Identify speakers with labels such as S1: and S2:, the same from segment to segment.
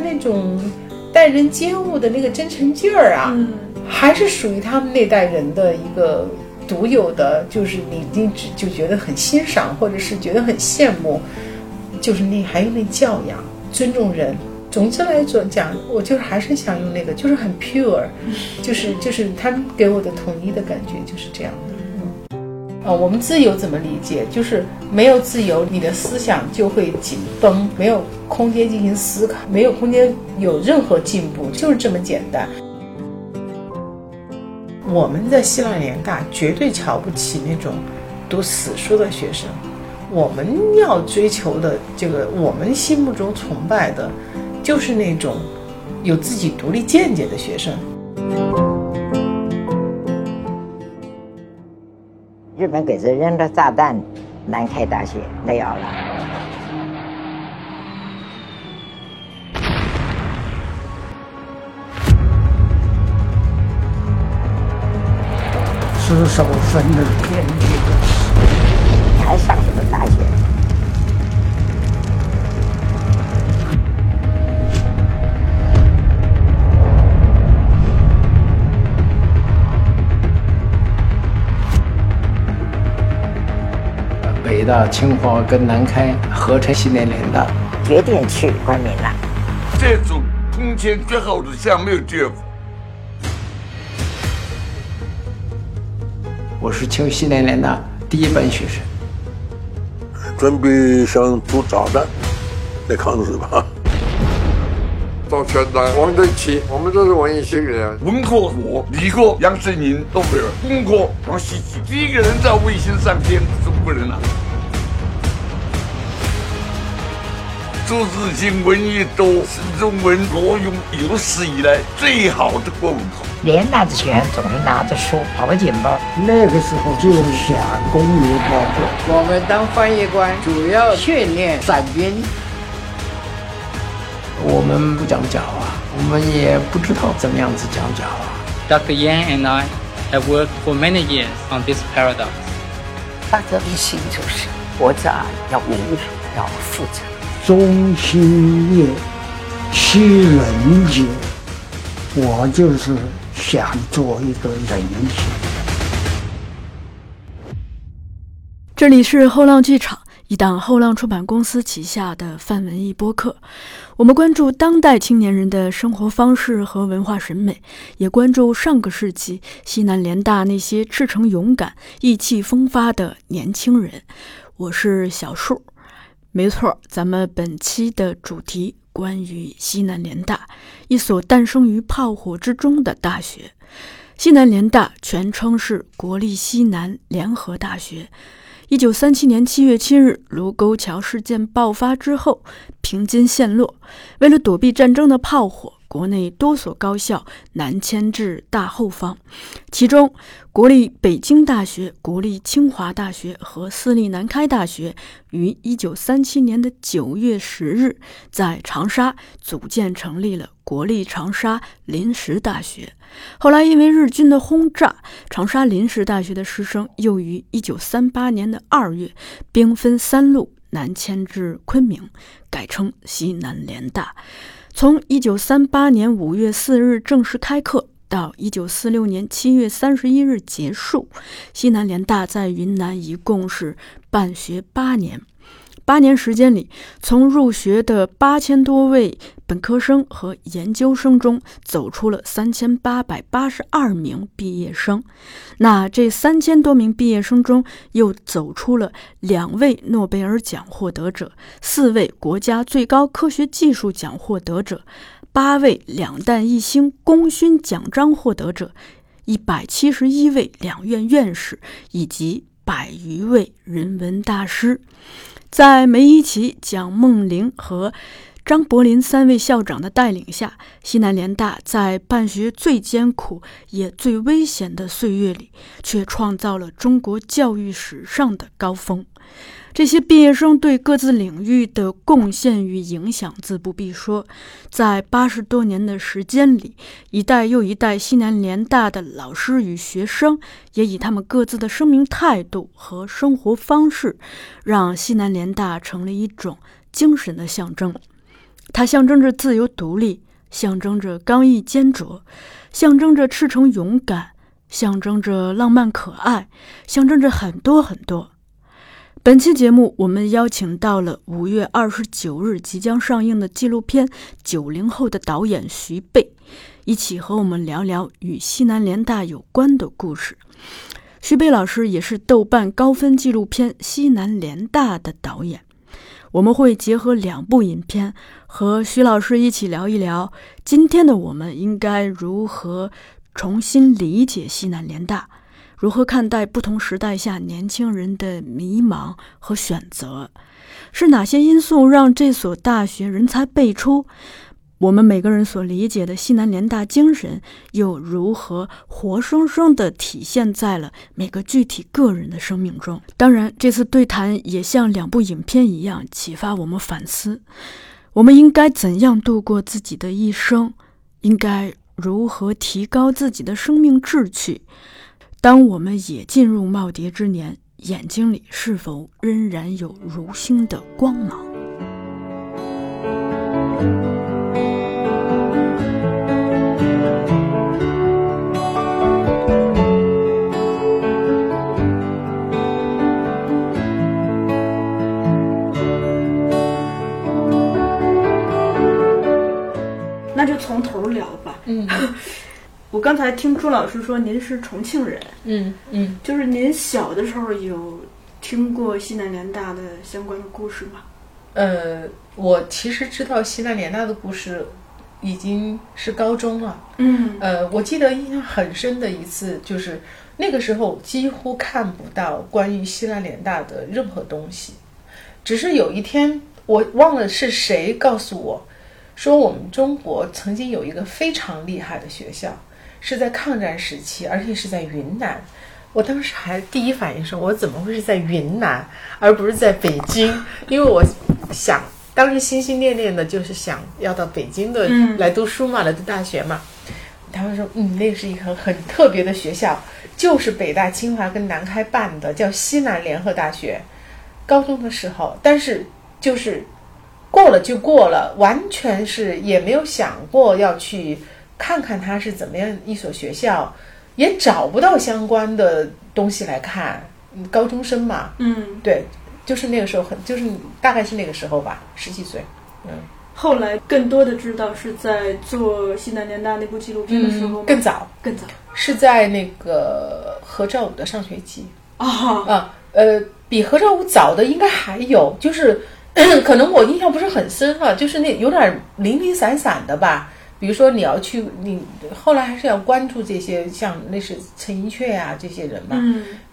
S1: 子里透出来的那种待人接物的那个真诚劲儿啊，还是属于他们那代人的一个独有的，就是你你只就觉得很欣赏，或者是觉得很羡慕，就是那还有那教养、尊重人。总之来说讲，我就是还是想用那个，就是很 pure，就是就是他们给我的统一的感觉就是这样我们自由怎么理解？就是没有自由，你的思想就会紧绷，没有空间进行思考，没有空间有任何进步，就是这么简单。我们在希腊联大绝对瞧不起那种读死书的学生，我们要追求的这个，我们心目中崇拜的。就是那种有自己独立见解的学生。
S2: 日本鬼子扔的炸弹，南开大学没有了。
S3: 尸首分的天地，
S2: 你还上什么大学？
S3: 北大、清华跟南开合成西南联大，
S2: 决定去昆明了。
S4: 这种空前绝后的项目结果。
S3: 我是清西南联大第一班学生，
S4: 准备想做炸弹来抗日吧。
S5: 到现在往在一起，我们都是文艺青年。
S4: 文科我，理科杨振宁、都没有，工科王希吉，第一个人在卫星上天，中国人啊。做事情文艺多，是中文挪用有史以来最好的共同。
S2: 连拿着钱总是拿着书跑警报。
S3: 那个时候就想公民报国。
S6: 我们当翻译官主要训练伞兵。
S3: 我们不讲假话，我们也不知道怎么样子讲假话。
S7: Dr. Yang and I have worked for many years on this paradox.
S2: 大革命性就是活着要民主，要负责。
S3: 中心业，七人节，我就是想做一个人杰。
S8: 这里是后浪剧场，一档后浪出版公司旗下的泛文艺播客。我们关注当代青年人的生活方式和文化审美，也关注上个世纪西南联大那些赤诚勇敢、意气风发的年轻人。我是小树。没错，咱们本期的主题关于西南联大，一所诞生于炮火之中的大学。西南联大全称是国立西南联合大学。一九三七年七月七日，卢沟桥事件爆发之后，平津陷落，为了躲避战争的炮火。国内多所高校南迁至大后方，其中国立北京大学、国立清华大学和私立南开大学于1937年的9月10日在长沙组建成立了国立长沙临时大学。后来因为日军的轰炸，长沙临时大学的师生又于1938年的2月兵分三路南迁至昆明，改称西南联大。从一九三八年五月四日正式开课到一九四六年七月三十一日结束，西南联大在云南一共是办学八年。八年时间里，从入学的八千多位本科生和研究生中，走出了三千八百八十二名毕业生。那这三千多名毕业生中，又走出了两位诺贝尔奖获得者，四位国家最高科学技术奖获得者，八位两弹一星功勋奖章获得者，一百七十一位两院院士，以及百余位人文大师。在梅贻琦、蒋梦麟和张伯苓三位校长的带领下，西南联大在办学最艰苦也最危险的岁月里，却创造了中国教育史上的高峰。这些毕业生对各自领域的贡献与影响自不必说，在八十多年的时间里，一代又一代西南联大的老师与学生，也以他们各自的生命态度和生活方式，让西南联大成了一种精神的象征。它象征着自由独立，象征着刚毅坚卓，象征着赤诚勇敢，象征着浪漫可爱，象征着很多很多。本期节目，我们邀请到了五月二十九日即将上映的纪录片《九零后》的导演徐贝，一起和我们聊聊与西南联大有关的故事。徐贝老师也是豆瓣高分纪录片《西南联大》的导演。我们会结合两部影片，和徐老师一起聊一聊今天的我们应该如何重新理解西南联大，如何看待不同时代下年轻人的迷茫和选择，是哪些因素让这所大学人才辈出？我们每个人所理解的西南联大精神，又如何活生生地体现在了每个具体个人的生命中？当然，这次对谈也像两部影片一样，启发我们反思：我们应该怎样度过自己的一生？应该如何提高自己的生命志趣？当我们也进入耄耋之年，眼睛里是否仍然有如星的光芒？那就从头聊吧。
S1: 嗯，
S8: 我刚才听朱老师说您是重庆人，
S1: 嗯嗯，
S8: 就是您小的时候有听过西南联大的相关的故事吗？
S1: 呃，我其实知道西南联大的故事已经是高中了。
S8: 嗯，
S1: 呃，我记得印象很深的一次就是那个时候几乎看不到关于西南联大的任何东西，只是有一天我忘了是谁告诉我。说我们中国曾经有一个非常厉害的学校，是在抗战时期，而且是在云南。我当时还第一反应说，我怎么会是在云南，而不是在北京？因为我想当时心心念念的就是想要到北京的来读书嘛，来读大学嘛。他们说，嗯，那是一个很特别的学校，就是北大、清华跟南开办的，叫西南联合大学。高中的时候，但是就是。过了就过了，完全是也没有想过要去看看它是怎么样一所学校，也找不到相关的东西来看。高中生嘛，
S8: 嗯，
S1: 对，就是那个时候很，就是大概是那个时候吧，十几岁。嗯，
S8: 后来更多的知道是在做西南联大那部纪录片的时候，
S1: 更早，
S8: 更早
S1: 是在那个何兆武的上学期
S8: 啊
S1: 啊，呃，比何兆武早的应该还有，就是。可能我印象不是很深哈，就是那有点零零散散的吧。比如说你要去，你后来还是要关注这些，像那是陈寅恪啊这些人嘛，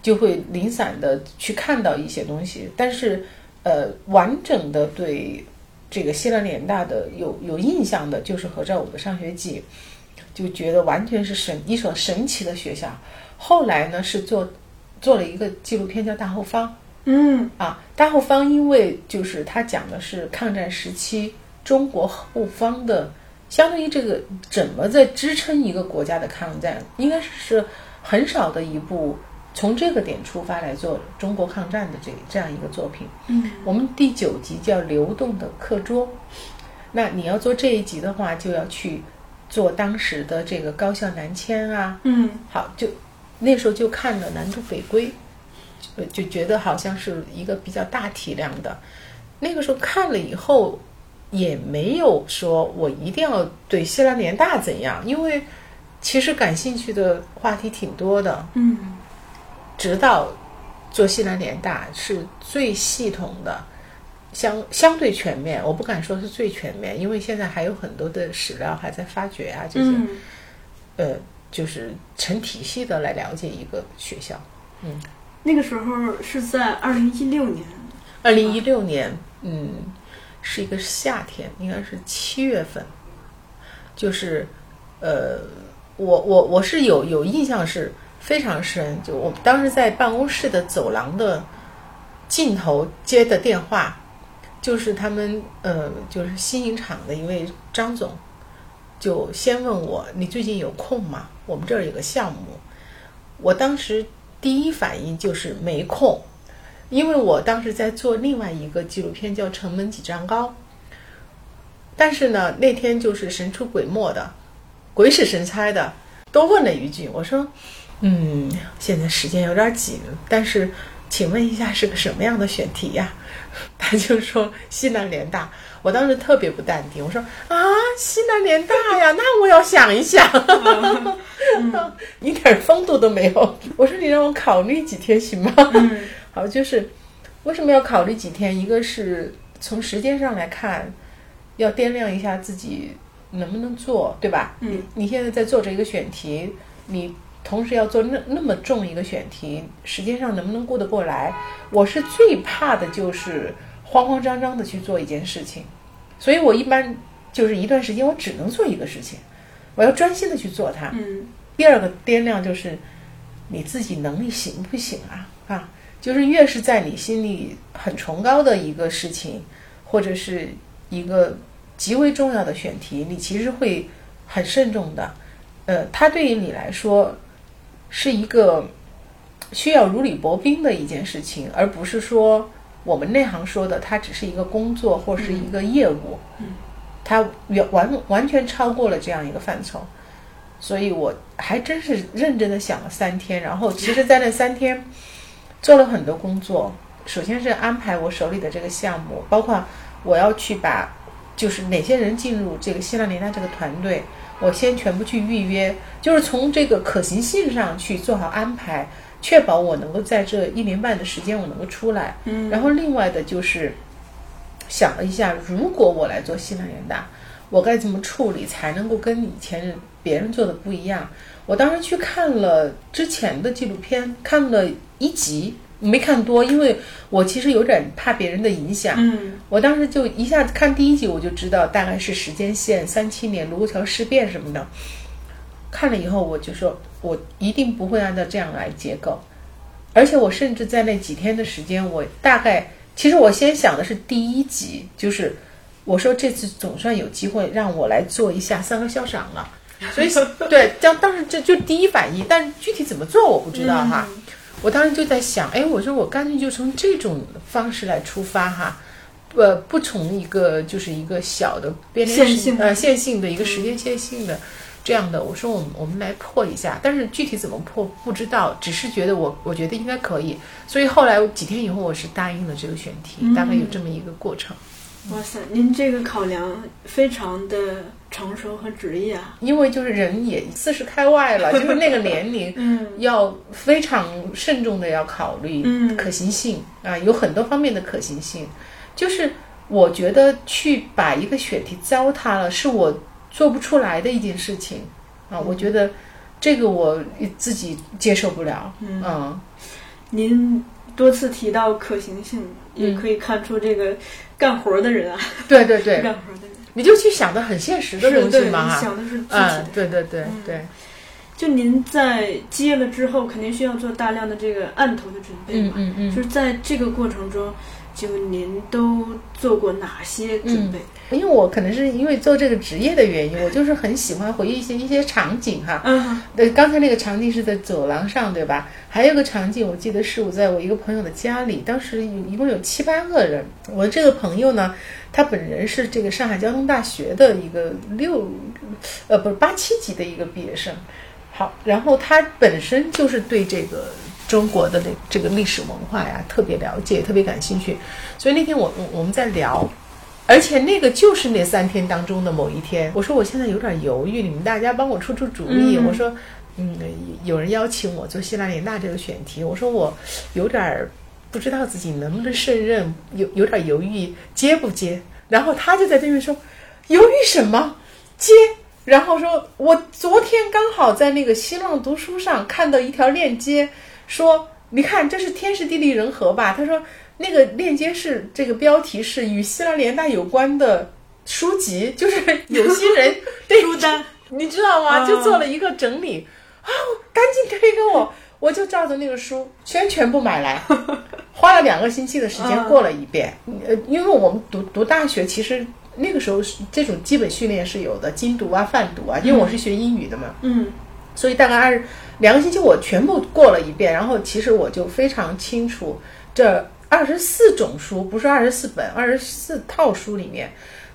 S1: 就会零散的去看到一些东西。但是，呃，完整的对这个西南联大的有有印象的，就是何兆武的上学记，就觉得完全是神一所神奇的学校。后来呢，是做做了一个纪录片叫《大后方》。
S8: 嗯
S1: 啊，大后方因为就是他讲的是抗战时期中国后方的，相当于这个怎么在支撑一个国家的抗战，应该是很少的一部从这个点出发来做中国抗战的这这样一个作品。
S8: 嗯，
S1: 我们第九集叫《流动的课桌》，那你要做这一集的话，就要去做当时的这个高校南迁啊。
S8: 嗯，
S1: 好，就那时候就看了《南渡北归》。就觉得好像是一个比较大体量的，那个时候看了以后，也没有说我一定要对西南联大怎样，因为其实感兴趣的话题挺多的。
S8: 嗯，
S1: 直到做西南联大是最系统的，相相对全面，我不敢说是最全面，因为现在还有很多的史料还在发掘啊，这些，呃，就是成体系的来了解一个学校。嗯。
S8: 那个时候是在二零一六年，
S1: 二零一六年，嗯，是一个夏天，应该是七月份，就是，呃，我我我是有有印象是非常深，就我当时在办公室的走廊的尽头接的电话，就是他们呃，就是新影厂的一位张总，就先问我你最近有空吗？我们这儿有个项目，我当时。第一反应就是没空，因为我当时在做另外一个纪录片，叫《城门几丈高》。但是呢，那天就是神出鬼没的，鬼使神差的，都问了一句，我说，嗯，现在时间有点紧，但是请问一下是个什么样的选题呀？他就说西南联大。我当时特别不淡定，我说啊，西南联大呀，那我要想一想，一点风度都没有。我说你让我考虑几天行吗？好，就是为什么要考虑几天？一个是从时间上来看，要掂量一下自己能不能做，对吧？
S8: 嗯，
S1: 你现在在做这一个选题，你同时要做那那么重一个选题，时间上能不能顾得过来？我是最怕的就是慌慌张张的去做一件事情。所以我一般就是一段时间，我只能做一个事情，我要专心的去做它。
S8: 嗯。
S1: 第二个掂量就是你自己能力行不行啊？啊，就是越是在你心里很崇高的一个事情，或者是一个极为重要的选题，你其实会很慎重的。呃，它对于你来说是一个需要如履薄冰的一件事情，而不是说。我们内行说的，它只是一个工作或是一个业务，它完完完全超过了这样一个范畴，所以我还真是认真的想了三天，然后其实，在那三天做了很多工作。首先是安排我手里的这个项目，包括我要去把就是哪些人进入这个希腊联大这个团队，我先全部去预约，就是从这个可行性上去做好安排。确保我能够在这一年半的时间我能够出来，
S8: 嗯，
S1: 然后另外的就是想了一下，如果我来做西南联大，我该怎么处理才能够跟以前别人做的不一样？我当时去看了之前的纪录片，看了一集，没看多，因为我其实有点怕别人的影响，
S8: 嗯，
S1: 我当时就一下子看第一集，我就知道大概是时间线三七年卢沟桥事变什么的。看了以后，我就说，我一定不会按照这样来结构，而且我甚至在那几天的时间，我大概其实我先想的是第一集，就是我说这次总算有机会让我来做一下三个校长了，所以 对，当当时这就第一反应，但具体怎么做我不知道哈，我当时就在想，哎，我说我干脆就从这种方式来出发哈，呃，不从一个就是一个小的变
S8: 线性
S1: 呃线性的一个时间线性的。这样的，我说我们我们来破一下，但是具体怎么破不知道，只是觉得我我觉得应该可以，所以后来几天以后我是答应了这个选题，大概有这么一个过程。
S8: 哇塞，您这个考量非常的成熟和职业啊！
S1: 因为就是人也四十开外了，就是那个年龄，
S8: 嗯，
S1: 要非常慎重的要考虑可行性啊，有很多方面的可行性，就是我觉得去把一个选题糟蹋了，是我。做不出来的一件事情，啊，我觉得这个我自己接受不了。嗯，
S8: 您多次提到可行性，也可以看出这个干活的人啊。
S1: 对对对，
S8: 干活的人，
S1: 你就去想的很现实的东西嘛，
S8: 想的是具
S1: 体的。对对对对。
S8: 就您在接了之后，肯定需要做大量的这个案头的准备
S1: 嘛。嗯嗯嗯。
S8: 就是在这个过程中。就您都做过哪些准备？
S1: 因为我可能是因为做这个职业的原因，我就是很喜欢回忆一些一些场景哈。
S8: 嗯，
S1: 对，刚才那个场景是在走廊上，对吧？还有个场景，我记得是我在我一个朋友的家里，当时有一共有七八个人。我这个朋友呢，他本人是这个上海交通大学的一个六，呃，不是八七级的一个毕业生。好，然后他本身就是对这个。中国的那这个历史文化呀，特别了解，特别感兴趣。所以那天我我们在聊，而且那个就是那三天当中的某一天。我说我现在有点犹豫，你们大家帮我出出主意。我说，嗯，有人邀请我做希腊联大这个选题，我说我有点不知道自己能不能胜任，有有点犹豫接不接。然后他就在对面说，犹豫什么？接。然后说我昨天刚好在那个新浪读书上看到一条链接。说，你看，这是天时地利人和吧？他说，那个链接是这个标题是与希腊联大有关的书籍，就是有心人
S8: 书单，
S1: 你知道吗？就做了一个整理啊，赶紧推给我，我就照着那个书全全部买来，花了两个星期的时间过了一遍。呃，因为我们读读大学，其实那个时候这种基本训练是有的，精读啊、泛读啊，因为我是学英语的嘛，
S8: 嗯，
S1: 所以大概二。两个星期我全部过了一遍，然后其实我就非常清楚，这二十四种书不是二十四本，二十四套书里面，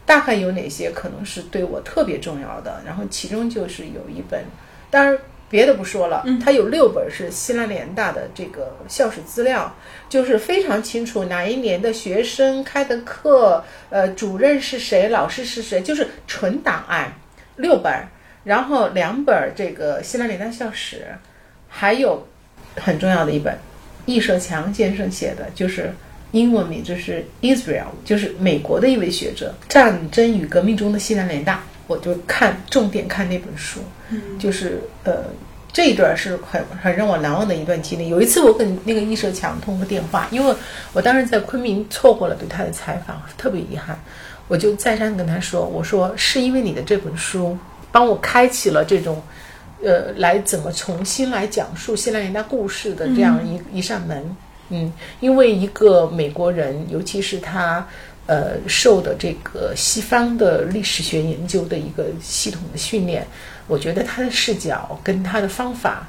S1: 大。概有哪些可能是对我特别重要的？然后其中就是有一本，当然别的不说了，它有六本是西南联大的这个校史资料，就是非常清楚哪一年的学生开的课，呃，主任是谁，老师是谁，就是纯档案，六本，然后两本这个西南联大校史，还有很重要的一本，易社强先生写的，就是。英文名就是 Israel，就是美国的一位学者，《战争与革命中的西南联大》，我就看重点看那本书，就是呃这一段是很很让我难忘的一段经历。有一次我跟那个易社强通过电话，因为我当时在昆明错过了对他的采访，特别遗憾，我就再三跟他说，我说是因为你的这本书帮我开启了这种呃来怎么重新来讲述西南联大故事的这样一一扇门。嗯，因为一个美国人，尤其是他，呃，受的这个西方的历史学研究的一个系统的训练，我觉得他的视角跟他的方法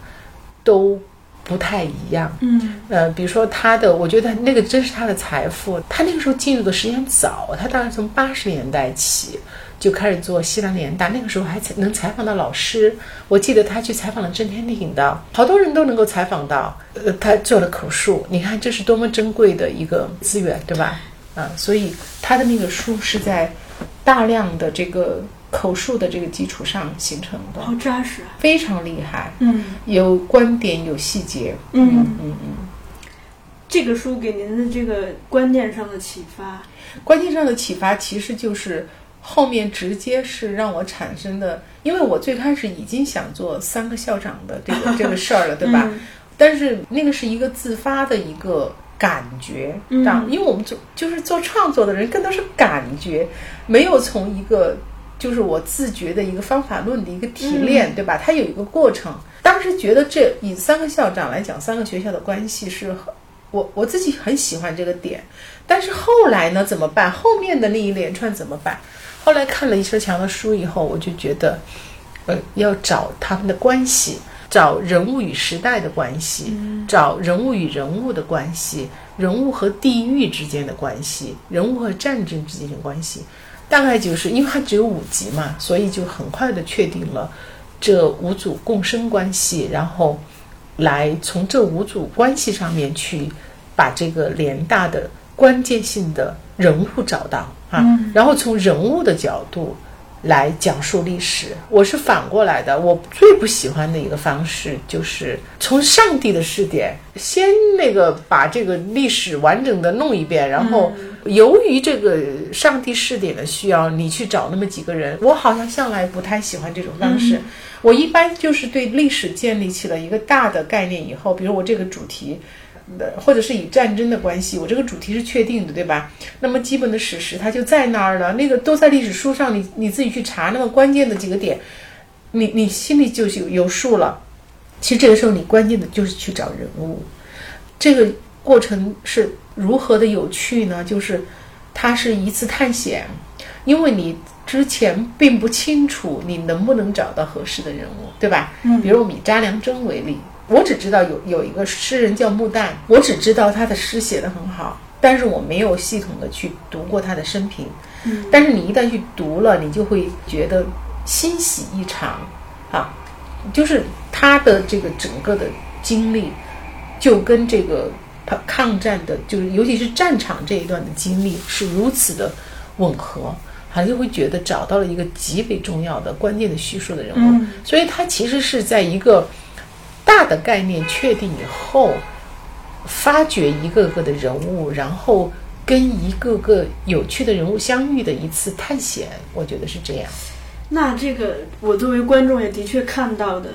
S1: 都不太一样。
S8: 嗯，
S1: 呃，比如说他的，我觉得那个真是他的财富。他那个时候进入的时间早，他大概从八十年代起。就开始做西南联大，那个时候还采能采访到老师。我记得他去采访了郑天挺的，好多人都能够采访到。呃，他做了口述，你看这是多么珍贵的一个资源，对吧？啊，所以他的那个书是在大量的这个口述的这个基础上形成的，
S8: 好扎实，
S1: 非常厉害。
S8: 嗯，
S1: 有观点，有细节。
S8: 嗯
S1: 嗯嗯。
S8: 这个书给您的这个观念上的启发，
S1: 观念上的启发其实就是。后面直接是让我产生的，因为我最开始已经想做三个校长的这个这个事儿了，对吧？但是那个是一个自发的一个感觉，
S8: 嗯，
S1: 因为我们做就是做创作的人，更多是感觉，没有从一个就是我自觉的一个方法论的一个提炼，对吧？它有一个过程。当时觉得这以三个校长来讲，三个学校的关系是，我我自己很喜欢这个点。但是后来呢，怎么办？后面的那一连串怎么办？后来看了易车强的书以后，我就觉得，呃，要找他们的关系，找人物与时代的关系，找人物与人物的关系，人物和地域之间的关系，人物和战争之间的关系，大概就是因为它只有五集嘛，所以就很快的确定了这五组共生关系，然后来从这五组关系上面去把这个联大的关键性的人物找到。啊，然后从人物的角度来讲述历史，我是反过来的。我最不喜欢的一个方式就是从上帝的视点，先那个把这个历史完整的弄一遍，然后由于这个上帝视点的需要，你去找那么几个人。我好像向来不太喜欢这种方式。我一般就是对历史建立起了一个大的概念以后，比如我这个主题。或者是以战争的关系，我这个主题是确定的，对吧？那么基本的史实它就在那儿了，那个都在历史书上，你你自己去查那么关键的几个点，你你心里就有有数了。其实这个时候你关键的就是去找人物，这个过程是如何的有趣呢？就是它是一次探险，因为你之前并不清楚你能不能找到合适的人物，对吧？
S8: 嗯，
S1: 比如我们以查良铮为例。我只知道有有一个诗人叫穆旦，我只知道他的诗写得很好，但是我没有系统的去读过他的生平。
S8: 嗯，
S1: 但是你一旦去读了，你就会觉得欣喜异常，啊，就是他的这个整个的经历，就跟这个他抗战的，就是尤其是战场这一段的经历是如此的吻合，还就会觉得找到了一个极为重要的关键的叙述的人物。所以他其实是在一个。大的概念确定以后，发掘一个个的人物，然后跟一个个有趣的人物相遇的一次探险，我觉得是这样。
S8: 那这个我作为观众也的确看到的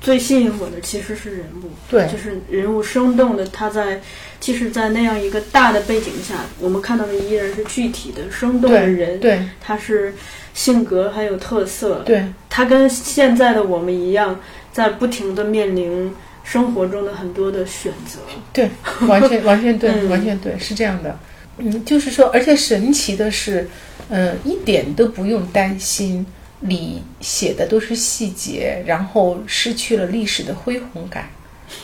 S8: 最吸引我的其实是人物，
S1: 对，
S8: 就是人物生动的。他在即使在那样一个大的背景下，我们看到的依然是具体的生动的人，
S1: 对，
S8: 他是性格还有特色，
S1: 对，
S8: 他跟现在的我们一样。在不停的面临生活中的很多的选择，
S1: 对，完全 完全对，完全对，是这样的。嗯，就是说，而且神奇的是，嗯，一点都不用担心，你写的都是细节，然后失去了历史的恢宏感，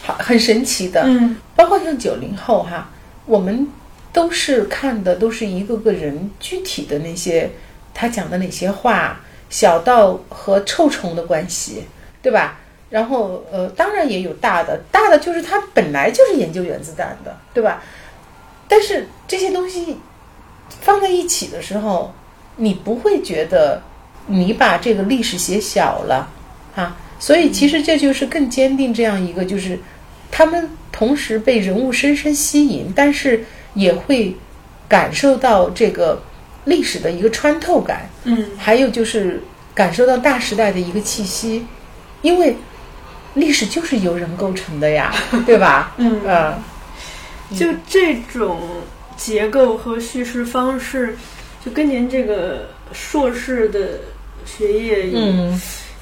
S1: 好，很神奇的。
S8: 嗯，
S1: 包括像九零后哈，我们都是看的都是一个个人具体的那些。他讲的哪些话，小到和臭虫的关系，对吧？然后呃，当然也有大的，大的就是他本来就是研究原子弹的，对吧？但是这些东西放在一起的时候，你不会觉得你把这个历史写小了啊？所以其实这就是更坚定这样一个，就是他们同时被人物深深吸引，但是也会感受到这个历史的一个穿透感，
S8: 嗯，
S1: 还有就是感受到大时代的一个气息，因为历史就是由人构成的呀，对吧？
S8: 嗯
S1: 呃，
S8: 就这种结构和叙事方式，就跟您这个硕士的学业有
S1: 嗯，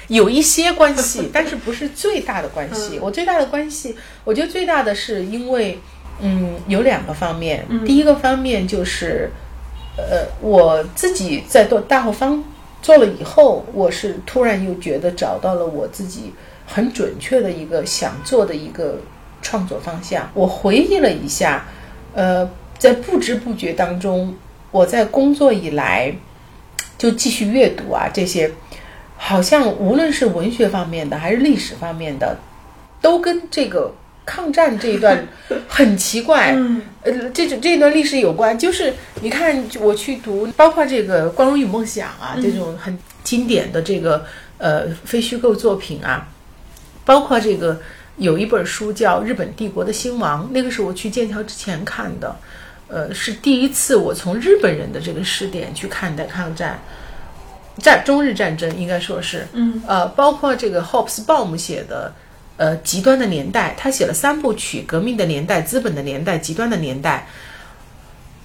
S1: 有一些关系，但是不是最大的关系。我最大的关系，我觉得最大的是因为，嗯，有两个方面。第一个方面就是，呃，我自己在做大后方做了以后，我是突然又觉得找到了我自己很准确的一个想做的一个创作方向。我回忆了一下，呃，在不知不觉当中，我在工作以来就继续阅读啊这些。好像无论是文学方面的还是历史方面的，都跟这个抗战这一段很奇怪，呃，这这这段历史有关。就是你看，我去读，包括这个《光荣与梦想》啊，这种很经典的这个呃非虚构作品啊，包括这个有一本书叫《日本帝国的兴亡》，那个是我去剑桥之前看的，呃，是第一次我从日本人的这个视点去看待抗战。战中日战争应该说是，
S8: 嗯，
S1: 呃，包括这个 Hobsbawm 写的，呃，极端的年代，他写了三部曲：革命的年代、资本的年代、极端的年代，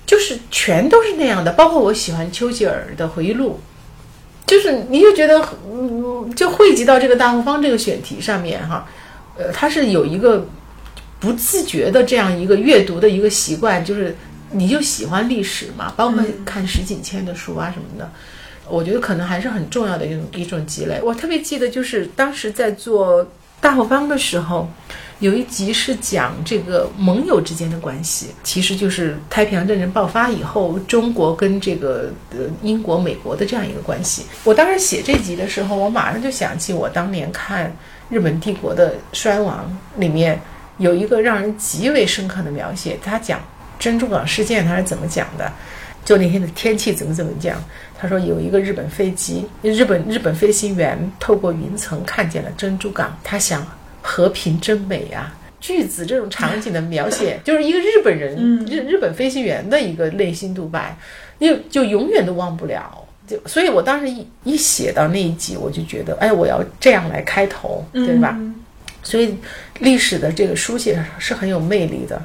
S1: 就是全都是那样的。包括我喜欢丘吉尔的回忆录，就是你就觉得，嗯，就汇集到这个大后方这个选题上面哈，呃，它是有一个不自觉的这样一个阅读的一个习惯，就是你就喜欢历史嘛，包括看石景谦的书啊什么的。我觉得可能还是很重要的一种一种积累。我特别记得，就是当时在做大后方的时候，有一集是讲这个盟友之间的关系，其实就是太平洋战争爆发以后，中国跟这个呃英国、美国的这样一个关系。我当时写这集的时候，我马上就想起我当年看日本帝国的衰亡里面有一个让人极为深刻的描写，他讲珍珠港事件他是怎么讲的。就那天的天气怎么怎么讲？他说有一个日本飞机，日本日本飞行员透过云层看见了珍珠港，他想和平真美啊。句子这种场景的描写，就是一个日本人日日本飞行员的一个内心独白，就就永远都忘不了。就所以，我当时一一写到那一集，我就觉得，哎，我要这样来开头，对吧？所以历史的这个书写是很有魅力的。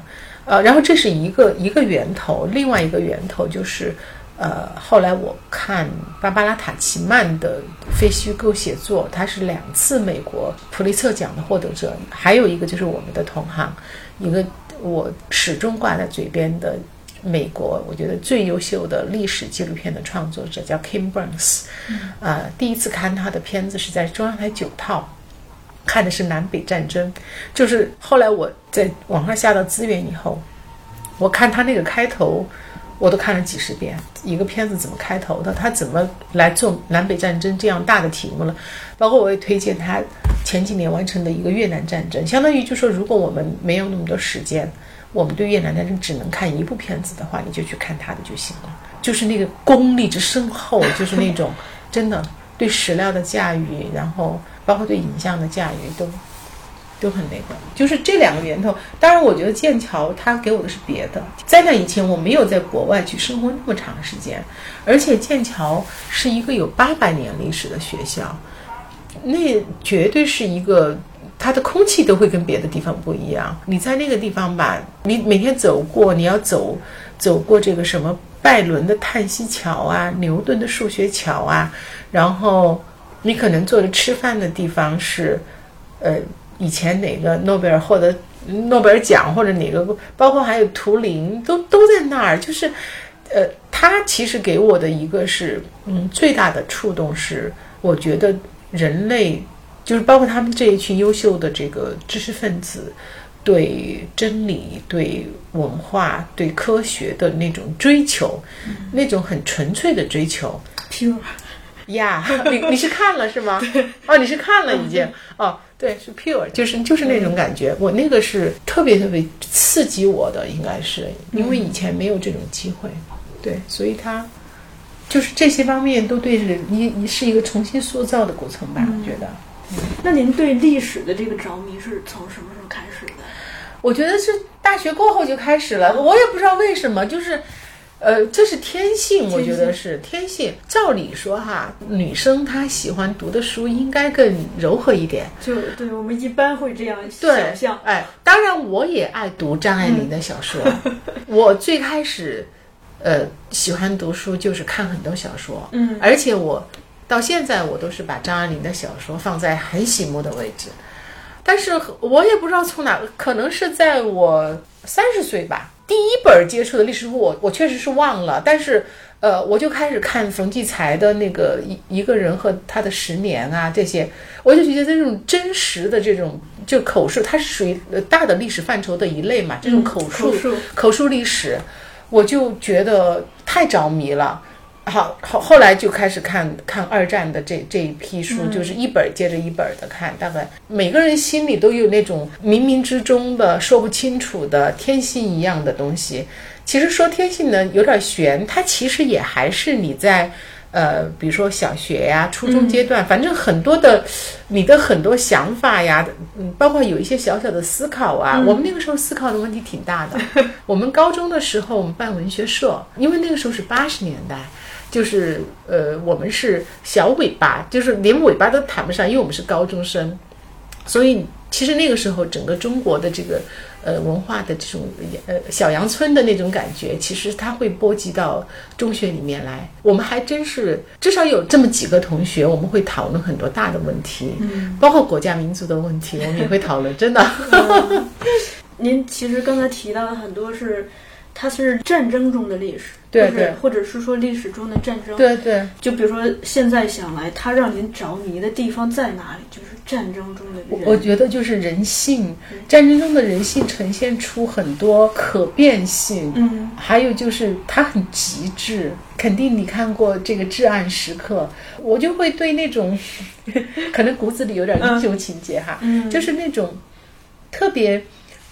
S1: 呃，然后这是一个一个源头，另外一个源头就是，呃，后来我看芭芭拉塔奇曼的非虚构写作，他是两次美国普利策奖的获得者，还有一个就是我们的同行，一个我始终挂在嘴边的美国，我觉得最优秀的历史纪录片的创作者叫 Kim Burns，啊、呃，第一次看他的片子是在中央台九套。看的是南北战争，就是后来我在网上下到资源以后，我看他那个开头，我都看了几十遍。一个片子怎么开头的，他怎么来做南北战争这样大的题目了？包括我也推荐他前几年完成的一个越南战争，相当于就说，如果我们没有那么多时间，我们对越南战争只能看一部片子的话，你就去看他的就行了。就是那个功力之深厚，就是那种 真的对史料的驾驭，然后。包括对影像的驾驭都都很那个，就是这两个源头。当然，我觉得剑桥它给我的是别的。在那以前，我没有在国外去生活那么长时间，而且剑桥是一个有八百年历史的学校，那绝对是一个它的空气都会跟别的地方不一样。你在那个地方吧，你每天走过，你要走走过这个什么拜伦的叹息桥啊，牛顿的数学桥啊，然后。你可能坐着吃饭的地方是，呃，以前哪个诺贝尔获得诺贝尔奖或者哪个，包括还有图灵，都都在那儿。就是，呃，他其实给我的一个是，嗯，最大的触动是，我觉得人类就是包括他们这一群优秀的这个知识分子，对真理、对文化、对科学的那种追求，那种很纯粹的追求。
S8: pure。
S1: 呀，你你是看了是吗？哦，你是看了已经。哦，对，是 pure，就是就是那种感觉。我那个是特别特别刺激我的，应该是因为以前没有这种机会。对，所以他就是这些方面都对是一是一个重新塑造的过程吧，我觉得。
S8: 那您对历史的这个着迷是从什么时候开始的？
S1: 我觉得是大学过后就开始了，我也不知道为什么，就是，呃，这是天性，我觉得是天性。照理说哈，女生她喜欢读的书应该更柔和一点。
S8: 就对我们一般会这样想象，
S1: 哎，当然我也爱读张爱玲的小说。我最开始，呃，喜欢读书就是看很多小说，
S8: 嗯
S1: 而且我到现在我都是把张爱玲的小说放在很醒目的位置。但是我也不知道从哪，可能是在我三十岁吧，第一本接触的历史书我我确实是忘了，但是呃，我就开始看冯骥才的那个一一个人和他的十年啊这些，我就觉得这种真实的这种就口述，它是属于呃大的历史范畴的一类嘛，这种口述、
S8: 口述
S1: 口述历史，我就觉得太着迷了。好，后后来就开始看看二战的这这一批书，就是一本接着一本的看。大概每个人心里都有那种冥冥之中的说不清楚的天性一样的东西。其实说天性呢有点悬，它其实也还是你在呃，比如说小学呀、初中阶段，反正很多的你的很多想法呀，嗯，包括有一些小小的思考啊。我们那个时候思考的问题挺大的。我们高中的时候，我们办文学社，因为那个时候是八十年代。就是呃，我们是小尾巴，就是连尾巴都谈不上，因为我们是高中生，所以其实那个时候整个中国的这个呃文化的这种呃小阳春的那种感觉，其实它会波及到中学里面来。我们还真是至少有这么几个同学，我们会讨论很多大的问题，嗯，包括国家民族的问题，我们也会讨论，真的。
S8: 您其实刚才提到的很多是，它是战争中的历史，
S1: 对对
S8: 或者是说历史中的战争。
S1: 对对。
S8: 就比如说现在想来，它让您着迷的地方在哪里？就是战争中的人。
S1: 我觉得就是人性，战争中的人性呈现出很多可变性，
S8: 嗯，
S1: 还有就是它很极致。肯定你看过这个《至暗时刻》，我就会对那种 可能骨子里有点英雄情节哈，
S8: 嗯
S1: 就是那种特别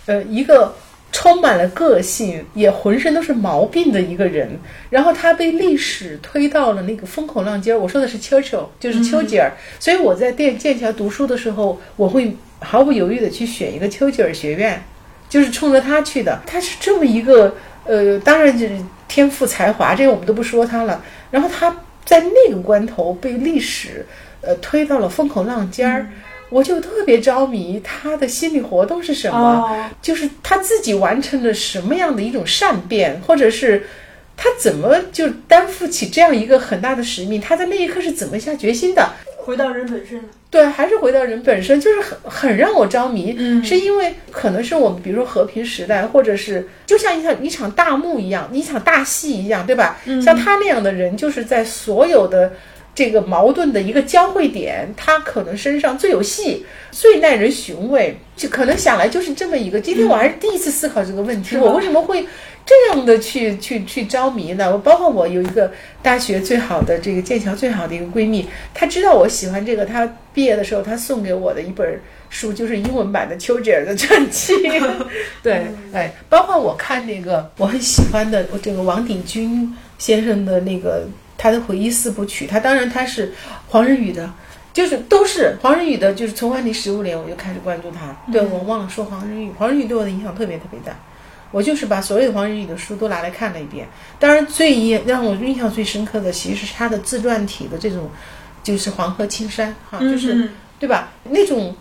S1: 呃一个。充满了个性，也浑身都是毛病的一个人，然后他被历史推到了那个风口浪尖儿。我说的是 Churchill，就是丘吉尔。所以我在电剑桥读书的时候，我会毫不犹豫的去选一个丘吉尔学院，就是冲着他去的。他是这么一个呃，当然就是天赋才华，这个我们都不说他了。然后他在那个关头被历史呃推到了风口浪尖儿。我就特别着迷他的心理活动是什么，
S8: 哦
S1: 就是他自己完成了什么样的一种善变，或者是他怎么就担负起这样一个很大的使命？他在那一刻是怎么下决心的？
S8: 回到人本身。
S1: 对，还是回到人本身，就是很很让我着迷。
S8: 嗯
S1: 是因为可能是我们比如说和平时代，或者是就像一场一场大幕一样，一场大戏一样，对吧？
S8: 嗯
S1: 像他那样的人，就是在所有的。这个矛盾的一个交汇点，他可能身上最有戏，最耐人寻味，就可能想来就是这么一个。今天我还是第一次思考这个问题，我为什么会这样的去去去着迷呢？我包括我有一个大学最好的这个剑桥最好的一个闺蜜，她知道我喜欢这个，她毕业的时候她送给我的一本书就是英文版的丘吉尔的传记。对，哎，包括我看那个我很喜欢的这个王鼎钧先生的那个。他的回忆四部曲，他当然他是黄仁宇的，就是都是黄仁宇的，就是从万历十五年我就开始关注他。对我忘了说黄仁宇，黄仁宇对我的影响特别特别大。我就是把所有黄仁宇的书都拿来看了一遍。当然，最让我印象最深刻的其实是他的自传体的这种，就是《黄河青山》哈，就是对吧？那种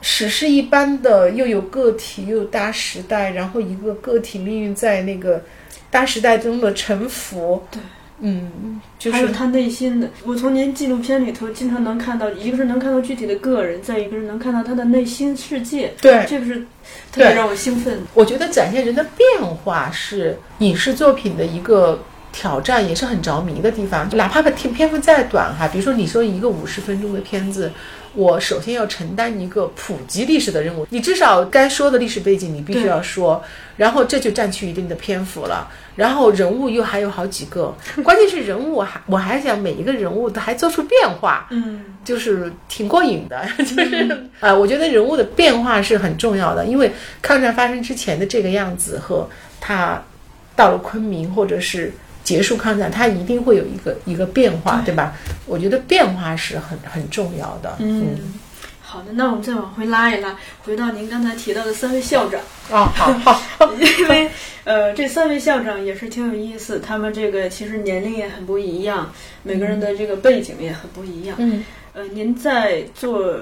S1: 史诗一般的，又有个体，又有大时代，然后一个个体命运在那个大时代中的沉浮。
S8: 对。
S1: 嗯，就是
S8: 还有他内心的。我从您纪录片里头经常能看到，一个是能看到具体的个人，再一个是能看到他的内心世界。
S1: 对，
S8: 这个是特别让我兴奋。
S1: 我觉得展现人的变化是影视作品的一个挑战，也是很着迷的地方。哪怕篇篇幅再短哈，比如说你说一个五十分钟的片子。我首先要承担一个普及历史的任务，你至少该说的历史背景你必须要说，然后这就占据一定的篇幅了。然后人物又还有好几个，关键是人物还我还想每一个人物都还做出变化，
S8: 嗯，
S1: 就是挺过瘾的，就是啊，我觉得人物的变化是很重要的，因为抗战发生之前的这个样子和他到了昆明或者是。结束抗战，它一定会有一个一个变化，对吧？我觉得变化是很很重要的。
S8: 嗯，好的，那我们再往回拉一拉，回到您刚才提到的三位校长
S1: 啊，好，好，
S8: 因为呃，这三位校长也是挺有意思，他们这个其实年龄也很不一样，每个人的这个背景也很不一样。
S1: 嗯，
S8: 呃，您在做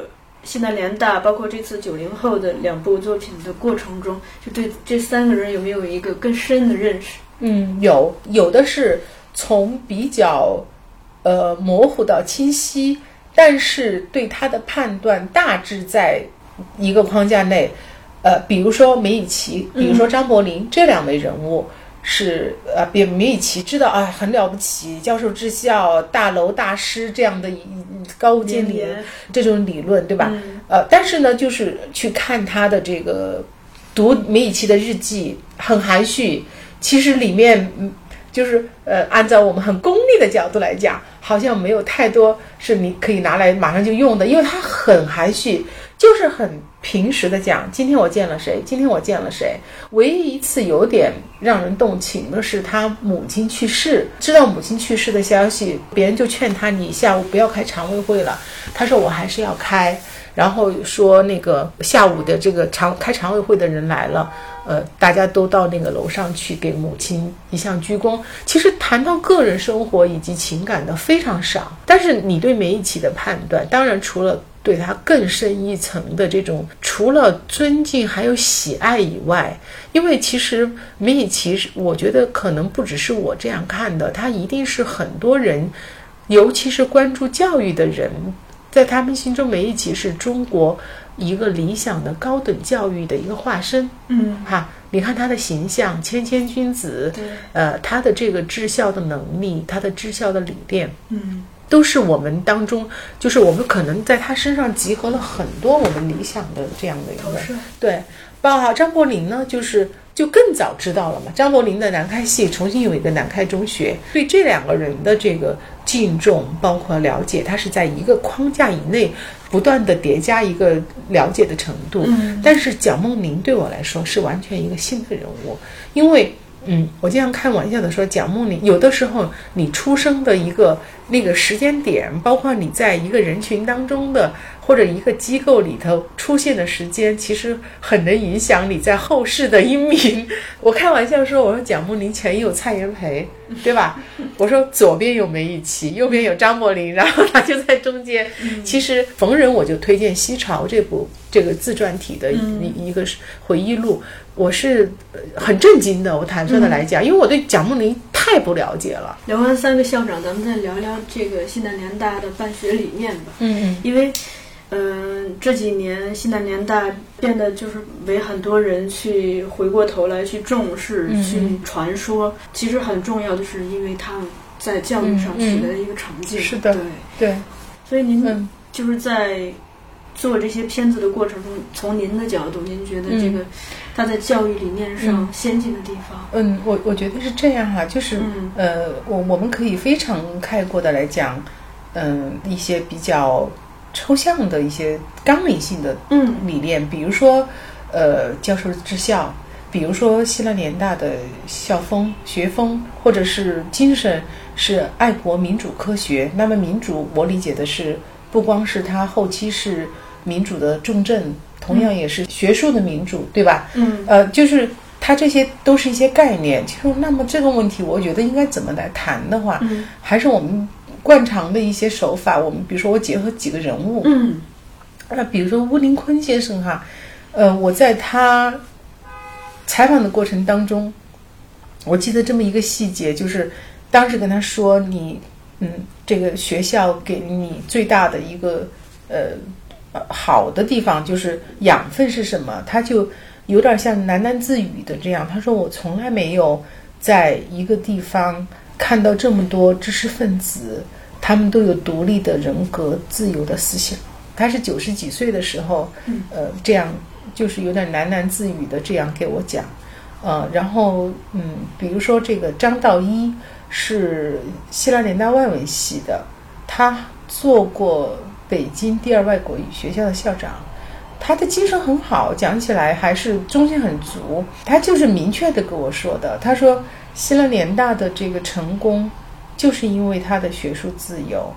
S8: 西南联大，包括这次九零后的两部作品的过程中，就对这三个人有没有一个更深的认识？
S1: 嗯，有有的是从比较呃模糊到清晰，但是对他的判断大致在一个框架内。呃，比如说梅贻琦，比如说张伯苓这两位人物是呃，比梅贻琦知道啊，很了不起，教授治校、大楼大师这样的高屋建瓴这种理论，对吧？呃，但是呢，就是去看他的这个读梅贻琦的日记，很含蓄。其实里面，嗯，就是呃，按照我们很功利的角度来讲，好像没有太多是你可以拿来马上就用的，因为它很含蓄，就是很平时的讲。今天我见了谁？今天我见了谁？唯一一次有点让人动情的是他母亲去世，知道母亲去世的消息，别人就劝他你下午不要开常委会了，他说我还是要开。然后说那个下午的这个常开常委会的人来了，呃，大家都到那个楼上去给母亲一项鞠躬。其实谈到个人生活以及情感的非常少，但是你对梅贻琦的判断，当然除了对他更深一层的这种除了尊敬还有喜爱以外，因为其实梅贻琦是，我觉得可能不只是我这样看的，他一定是很多人，尤其是关注教育的人。在他们心中，梅贻琦是中国一个理想的高等教育的一个化身。
S8: 嗯，
S1: 哈，你看他的形象，谦谦君子。
S8: 对，
S1: 呃，他的这个治校的能力，他的治校的理念，
S8: 嗯，
S1: 都是我们当中，就是我们可能在他身上集合了很多我们理想的这样的一个。对，包括张伯苓呢，就是就更早知道了嘛。张伯苓的南开系重新有一个南开中学，对这两个人的这个。敬重，包括了解，他是在一个框架以内不断的叠加一个了解的程度。
S8: 嗯，
S1: 但是蒋梦麟对我来说是完全一个新的人物，因为，嗯，我经常开玩笑的说，蒋梦麟有的时候你出生的一个那个时间点，包括你在一个人群当中的。或者一个机构里头出现的时间，其实很能影响你在后世的英名。我开玩笑说，我说蒋梦麟前有蔡元培，对吧？我说左边有梅贻琦，右边有张伯苓，然后他就在中间。其实逢人我就推荐《西潮》这部这个自传体的一一个回忆录，我是很震惊的。我坦率的来讲，因为我对蒋梦麟太不了解了。
S8: 聊完三个校长，咱们再聊聊这个西南联大的办学理念吧。
S1: 嗯嗯，
S8: 因为。嗯，这几年西南联大变得就是为很多人去回过头来去重视、去传说。其实很重要的是，因为他们在教育上取得了一个成绩。
S1: 是的，
S8: 对
S1: 对。
S8: 所以您就是在做这些片子的过程中，从您的角度，您觉得这个他在教育理念上先进的地方？
S1: 嗯，我我觉得是这样哈，就是呃，我我们可以非常概括的来讲，嗯，一些比较。抽象的一些纲领性的理念，比如说，呃，教授治校，比如说西南联大的校风、学风，或者是精神是爱国民主科学。那么民主，我理解的是不光是它后期是民主的重镇，同样也是学术的民主，对吧？
S8: 嗯，
S1: 呃，就是它这些都是一些概念。其实，那么这个问题，我觉得应该怎么来谈的话，还是我们。惯常的一些手法，我们比如说我结合几个人物，
S8: 嗯，
S1: 那比如说乌林坤先生哈，呃，我在他采访的过程当中，我记得这么一个细节，就是当时跟他说你，嗯，这个学校给你最大的一个呃好的地方就是养分是什么？他就有点像喃喃自语的这样，他说我从来没有在一个地方。看到这么多知识分子，他们都有独立的人格、自由的思想。他是九十几岁的时候，呃，这样就是有点喃喃自语的这样给我讲，呃，然后嗯，比如说这个张道一是希腊联大外文系的，他做过北京第二外国语学校的校长，他的精神很好，讲起来还是中心很足。他就是明确的跟我说的，他说希腊联大的这个成功，就是因为他的学术自由。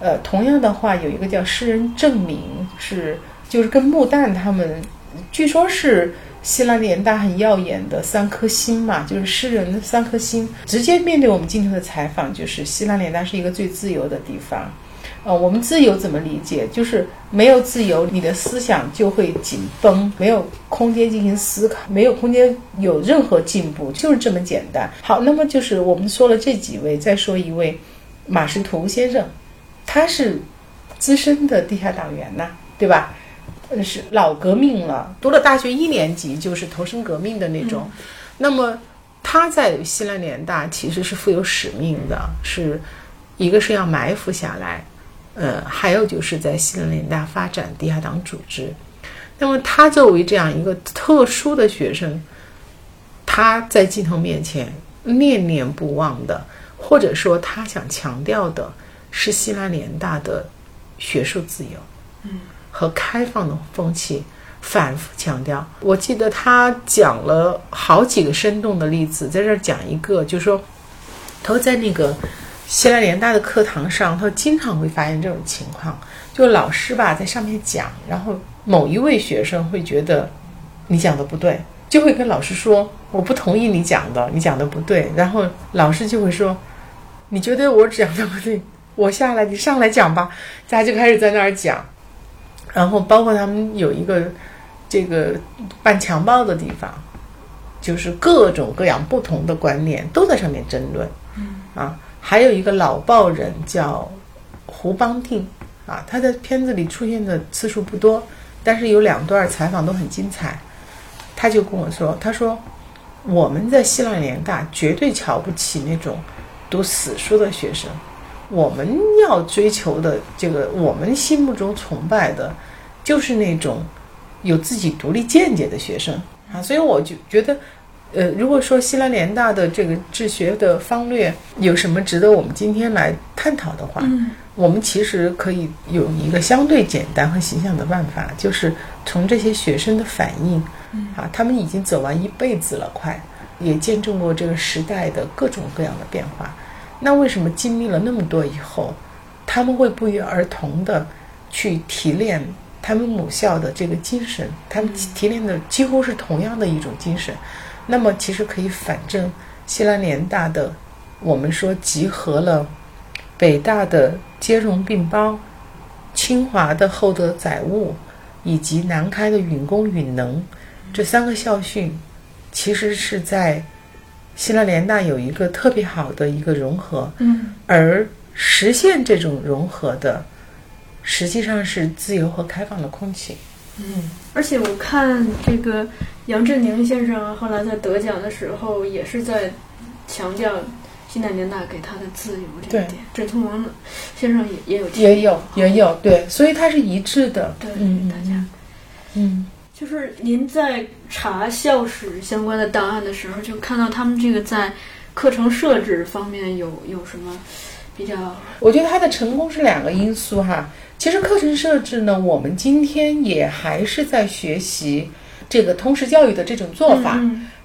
S1: 呃，同样的话，有一个叫诗人郑明，是就是跟穆旦他们，据说是希腊联大很耀眼的三颗星嘛，就是诗人三颗星。直接面对我们镜头的采访，就是希腊联大是一个最自由的地方。呃，我们自由怎么理解？就是没有自由，你的思想就会紧绷，没有空间进行思考，没有空间有任何进步，就是这么简单。好，那么就是我们说了这几位，再说一位马识途先生。他是资深的地下党员呐，对吧？呃，是老革命了，读了大学一年级就是投身革命的那种。那么他在西南联大其实是负有使命的，是一个是要埋伏下来，呃，还有就是在西南联大发展地下党组织。那么他作为这样一个特殊的学生，他在镜头面前念念不忘的，或者说他想强调的。是西南联大的学术自由，嗯，和开放的风气，反复强调。我记得他讲了好几个生动的例子，在这儿讲一个，就是说，他在那个西南联大的课堂上，他经常会发现这种情况，就老师吧在上面讲，然后某一位学生会觉得你讲的不对，就会跟老师说我不同意你讲的，你讲的不对，然后老师就会说你觉得我讲的不对。我下来，你上来讲吧。大家就开始在那儿讲，然后包括他们有一个这个办强暴的地方，就是各种各样不同的观念都在上面争论。嗯啊，还有一个老报人叫胡邦定啊，他在片子里出现的次数不多，但是有两段采访都很精彩。他就跟我说：“他说我们在希腊联大绝对瞧不起那种读死书的学生。”我们要追求的这个，我们心目中崇拜的，就是那种有自己独立见解的学生啊。所以我就觉得，呃，如果说西南联大的这个治学的方略有什么值得我们今天来探讨的话，嗯，我们其实可以有一个相对简单和形象的办法，就是从这些学生的反应，啊，他们已经走完一辈子了，快也见证过这个时代的各种各样的变化。那为什么经历了那么多以后，他们会不约而同的去提炼他们母校的这个精神？他们提炼的几乎是同样的一种精神。那么其实可以反证，西南联大的我们说集合了北大的兼容并包、清华的厚德载物以及南开的允公允能这三个校训，其实是在。西南联大有一个特别好的一个融合，嗯，而实现这种融合的，实际上是自由和开放的空气，
S8: 嗯。而且我看这个杨振宁先生后来在得奖的时候，也是在强调西南联大给他的自由这一点。郑聪王先生也也有
S1: 也有也有对，所以他是一致的，
S8: 对大家，嗯。就是您在查校史相关的档案的时候，就看到他们这个在课程设置方面有有什么比较？
S1: 我觉得它的成功是两个因素哈。其实课程设置呢，我们今天也还是在学习这个通识教育的这种做法。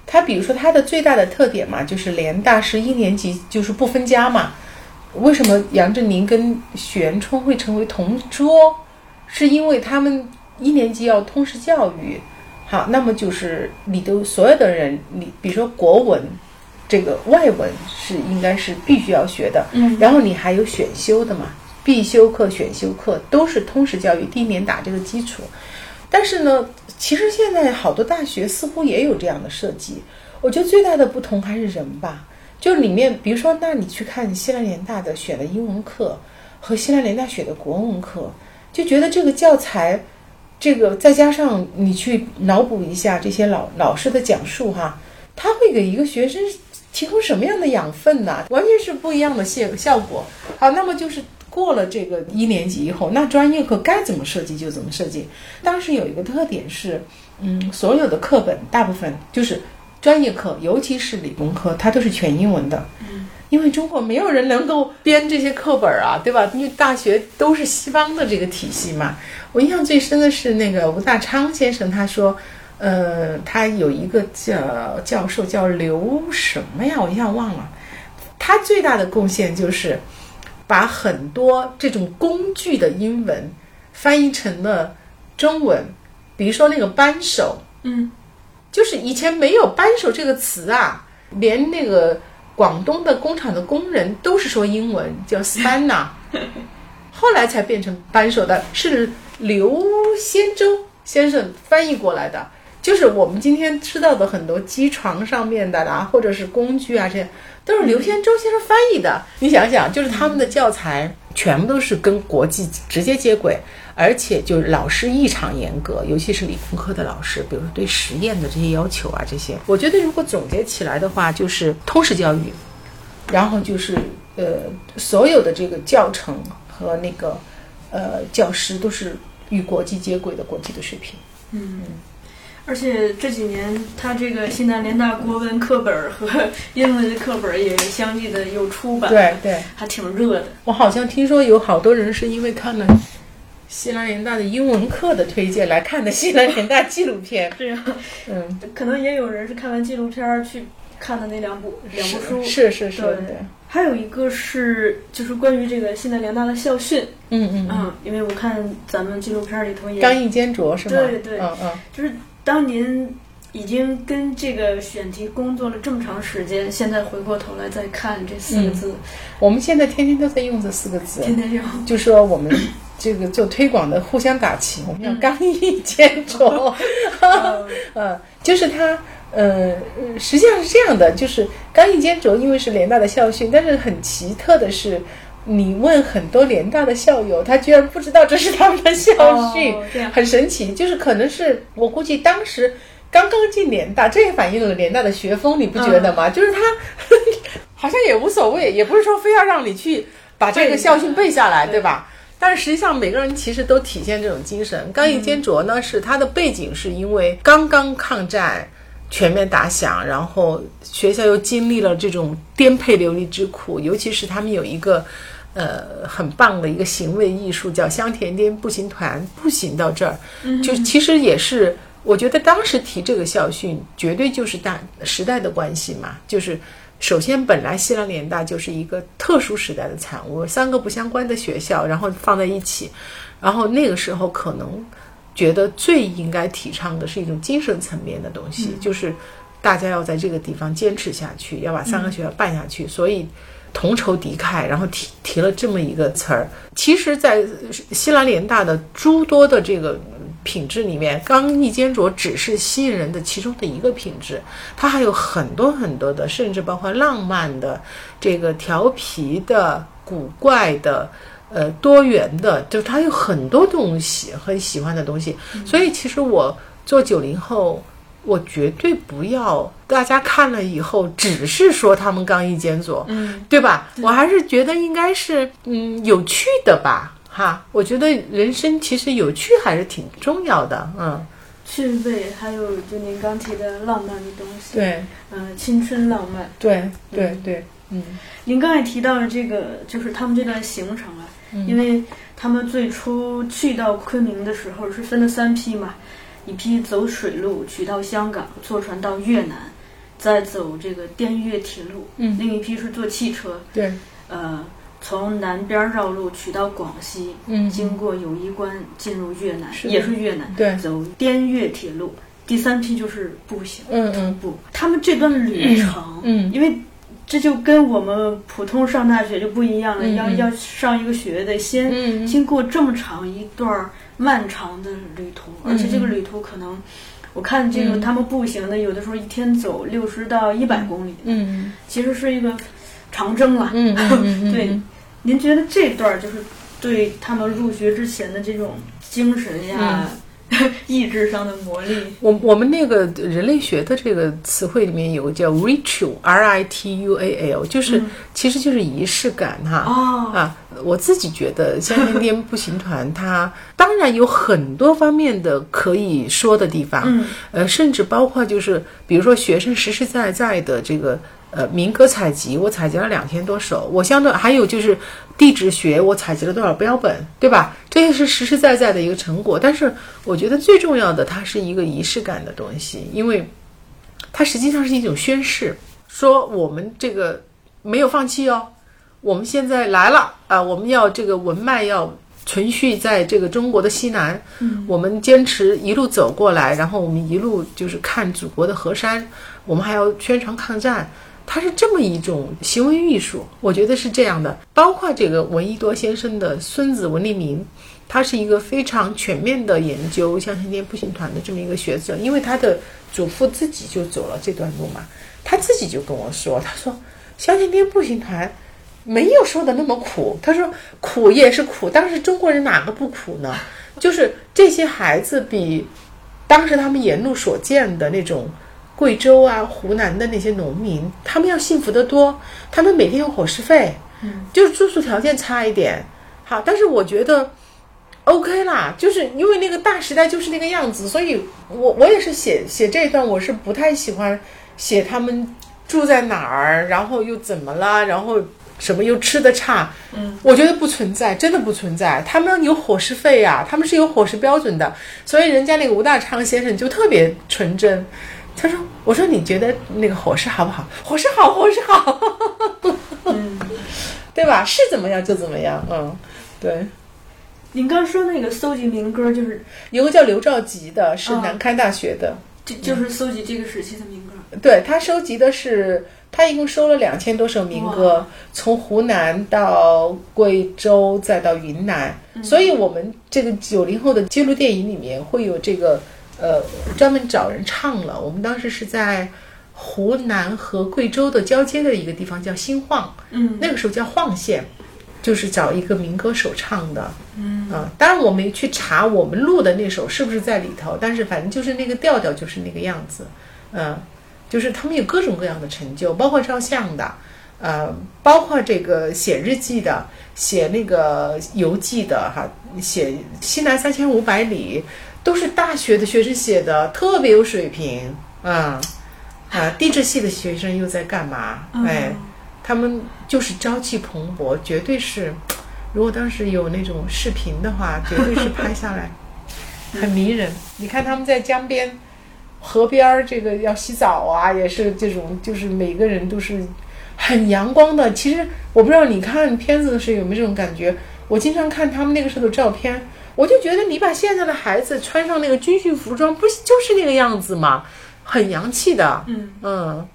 S1: 它比如说它的最大的特点嘛，就是联大是一年级就是不分家嘛。为什么杨振宁跟许渊冲会成为同桌？是因为他们。一年级要通识教育，好，那么就是你都所有的人，你比如说国文，这个外文是应该是必须要学的，嗯，然后你还有选修的嘛，必修课、选修课都是通识教育第一年打这个基础。但是呢，其实现在好多大学似乎也有这样的设计。我觉得最大的不同还是人吧，就里面，比如说，那你去看西南联大的选的英文课和西南联大选的国文课，就觉得这个教材。这个再加上你去脑补一下这些老老师的讲述哈，他会给一个学生提供什么样的养分呢？完全是不一样的效效果。好，那么就是过了这个一年级以后，那专业课该怎么设计就怎么设计。当时有一个特点是，嗯，所有的课本大部分就是专业课，尤其是理工科，它都是全英文的。嗯，因为中国没有人能够编这些课本啊，对吧？因为大学都是西方的这个体系嘛。我印象最深的是那个吴大昌先生，他说。呃，他有一个叫教授叫刘什么呀？我一下忘了。他最大的贡献就是把很多这种工具的英文翻译成了中文。比如说那个扳手，
S8: 嗯，
S1: 就是以前没有扳手这个词啊，连那个广东的工厂的工人都是说英文叫 spanner，后来才变成扳手的，是刘先洲先生翻译过来的。就是我们今天吃到的很多机床上面的啦，或者是工具啊，这些都是刘先洲先生翻译的。你想想，就是他们的教材全部都是跟国际直接接轨，而且就是老师异常严格，尤其是理工科的老师，比如说对实验的这些要求啊，这些。我觉得如果总结起来的话，就是通识教育，然后就是呃，所有的这个教程和那个呃教师都是与国际接轨的国际的水平。
S8: 嗯。而且这几年，他这个西南联大国文课本和 英文的课本也相继的有出版，
S1: 对对，
S8: 还挺热的。
S1: 我好像听说有好多人是因为看了西南联大的英文课的推荐来看的西南联大纪录片。
S8: 对
S1: 呀，嗯，
S8: 可能也有人是看完纪录片去看的那两部两部书。
S1: 是是是，
S8: 对。还有一个是就是关于这个西南联大的校训。
S1: 嗯
S8: 嗯嗯，因为我看咱们纪录片里头也
S1: 刚毅坚卓是吗？
S8: 对对，
S1: 嗯嗯，
S8: 就是。当您已经跟这个选题工作了这么长时间，现在回过头来再看这四个字，
S1: 我们现在天天都在用这四个字，
S8: 天天用，
S1: 就说我们这个做推广的互相打气，我们要刚毅坚卓，嗯，就是他，呃，实际上是这样的，就是刚毅坚卓，因为是联大的校训，但是很奇特的是。你问很多联大的校友，他居然不知道这是他们的校训，很神奇。就是可能是我估计当时刚刚进联大，这也反映了联大的学风，你不觉得吗？就是他 好像也无所谓，也不是说非要让你去把这个校训背下来，对吧？但是实际上每个人其实都体现这种精神。刚毅坚卓呢，是他的背景是因为刚刚抗战全面打响，然后学校又经历了这种颠沛流离之苦，尤其是他们有一个。呃，很棒的一个行为艺术，叫香甜颠步行团，步行到这儿，就其实也是，我觉得当时提这个校训，绝对就是大时代的关系嘛。就是首先，本来西南联大就是一个特殊时代的产物，三个不相关的学校，然后放在一起，然后那个时候可能觉得最应该提倡的是一种精神层面的东西，就是大家要在这个地方坚持下去，要把三个学校办下去，所以。同仇敌忾，然后提提了这么一个词儿。其实，在西南联大的诸多的这个品质里面，刚毅坚卓只是吸引人的其中的一个品质，它还有很多很多的，甚至包括浪漫的、这个调皮的、古怪的、呃多元的，就他有很多东西很喜欢的东西。所以，其实我做九零后。我绝对不要大家看了以后只是说他们刚毅坚左，
S8: 嗯，
S1: 对吧？我还是觉得应该是嗯有趣的吧，哈。我觉得人生其实有趣还是挺重要的，嗯。
S8: 趣味，还有就您刚提的浪漫的东西，
S1: 对，
S8: 嗯，青春浪漫，
S1: 对对对，嗯。
S8: 您刚才提到的这个，就是他们这段行程啊，因为他们最初去到昆明的时候是分了三批嘛。一批走水路取到香港，坐船到越南，再走这个滇越铁路。
S1: 嗯，
S8: 另一批是坐汽车。
S1: 对，
S8: 呃，从南边绕路取到广西，
S1: 嗯，
S8: 经过友谊关进入越南，也是越南。
S1: 对，
S8: 走滇越铁路。第三批就是步行，
S1: 嗯
S8: 嗯，步。他们这段旅程，
S1: 嗯，
S8: 因为这就跟我们普通上大学就不一样了，要要上一个学得先经过这么长一段。漫长的旅途，而且这个旅途可能，我看这个他们步行的，有的时候一天走六十到一百公里，
S1: 嗯，
S8: 其实是一个长征了。
S1: 嗯嗯
S8: 对，您觉得这段就是对他们入学之前的这种精神呀，意志上的魔力。
S1: 我我们那个人类学的这个词汇里面有个叫 ritual，r i t u a l，就是、其实就是仪式感哈。
S8: 哦
S1: 啊，我自己觉得香烟颠步行团它当然有很多方面的可以说的地方，
S8: 嗯，
S1: 呃，甚至包括就是比如说学生实实在在的这个。呃，民歌采集我采集了两千多首，我相对还有就是地质学我采集了多少标本，对吧？这些是实实在在的一个成果。但是我觉得最重要的，它是一个仪式感的东西，因为它实际上是一种宣誓，说我们这个没有放弃哦，我们现在来了啊、我们要这个文脉要存续在这个中国的西南，嗯，我们坚持一路走过来，然后我们一路就是看祖国的河山，我们还要宣传抗战。它是这么一种行为艺术，我觉得是这样的。包括这个闻一多先生的孙子闻立民，他是一个非常全面的研究香香颠步行团的这么一个学者，因为他的祖父自己就走了这段路嘛，他自己就跟我说，他说香香颠步行团没有说的那么苦，他说苦也是苦，当时中国人哪个不苦呢？就是这些孩子比当时他们沿路所见的那种。贵州啊、湖南的那些农民，他们要幸福得多。他们每天有伙食费，嗯，就是住宿条件差一点，好，但是我觉得 OK 啦，就是因为那个大时代就是那个样子，所以我我也是写写这一段，我是不太喜欢写他们住在哪儿，然后又怎么了，然后什么又吃的差，嗯，我觉得不存在，真的不存在。他们有伙食费呀、他们是有伙食标准的，所以人家那个吴大昌先生就特别纯真。他说：“我说你觉得那个伙食好不好？伙食好，伙食好，嗯，对吧？是怎么样就怎么样，嗯，对。
S8: 您刚说那个搜集民歌，就是
S1: 有个叫刘兆吉的，是
S8: 哦
S1: 南开大学的，
S8: 就就是搜集这个时期的民歌。
S1: 对他收集的是，他一共收了两千多首民歌，从湖南到贵州再到云南，所以我们这个九零后的记录电影里面会有这个呃专门找人唱了。我们当时是在湖南和贵州的交接的一个地方叫新晃，
S8: 嗯，
S1: 那个时候叫晃县。就是找一个民歌手唱的，嗯啊，当然我没去查我们录的那首是不是在里头，但是反正就是那个调调就是那个样子，嗯，就是他们有各种各样的成就，包括照相的，呃，包括这个写日记的，写那个游记的，哈，写西南三千五百里，都是大学的学生写的，特别有水平，嗯、啊，地质系的学生又在干嘛？哎。他们就是朝气蓬勃，绝对是。如果当时有那种视频的话，绝对是拍下来，很迷人。你看他们在江边、河边儿，这个要洗澡啊，也是这种，就是每个人都是很阳光的。其实我不知道你看片子的时候有没有这种感觉。我经常看他们那个时候的照片，我就觉得你把现在的孩子穿上那个军训服装，不就是那个样子吗？很洋气的，
S8: 嗯
S1: 嗯。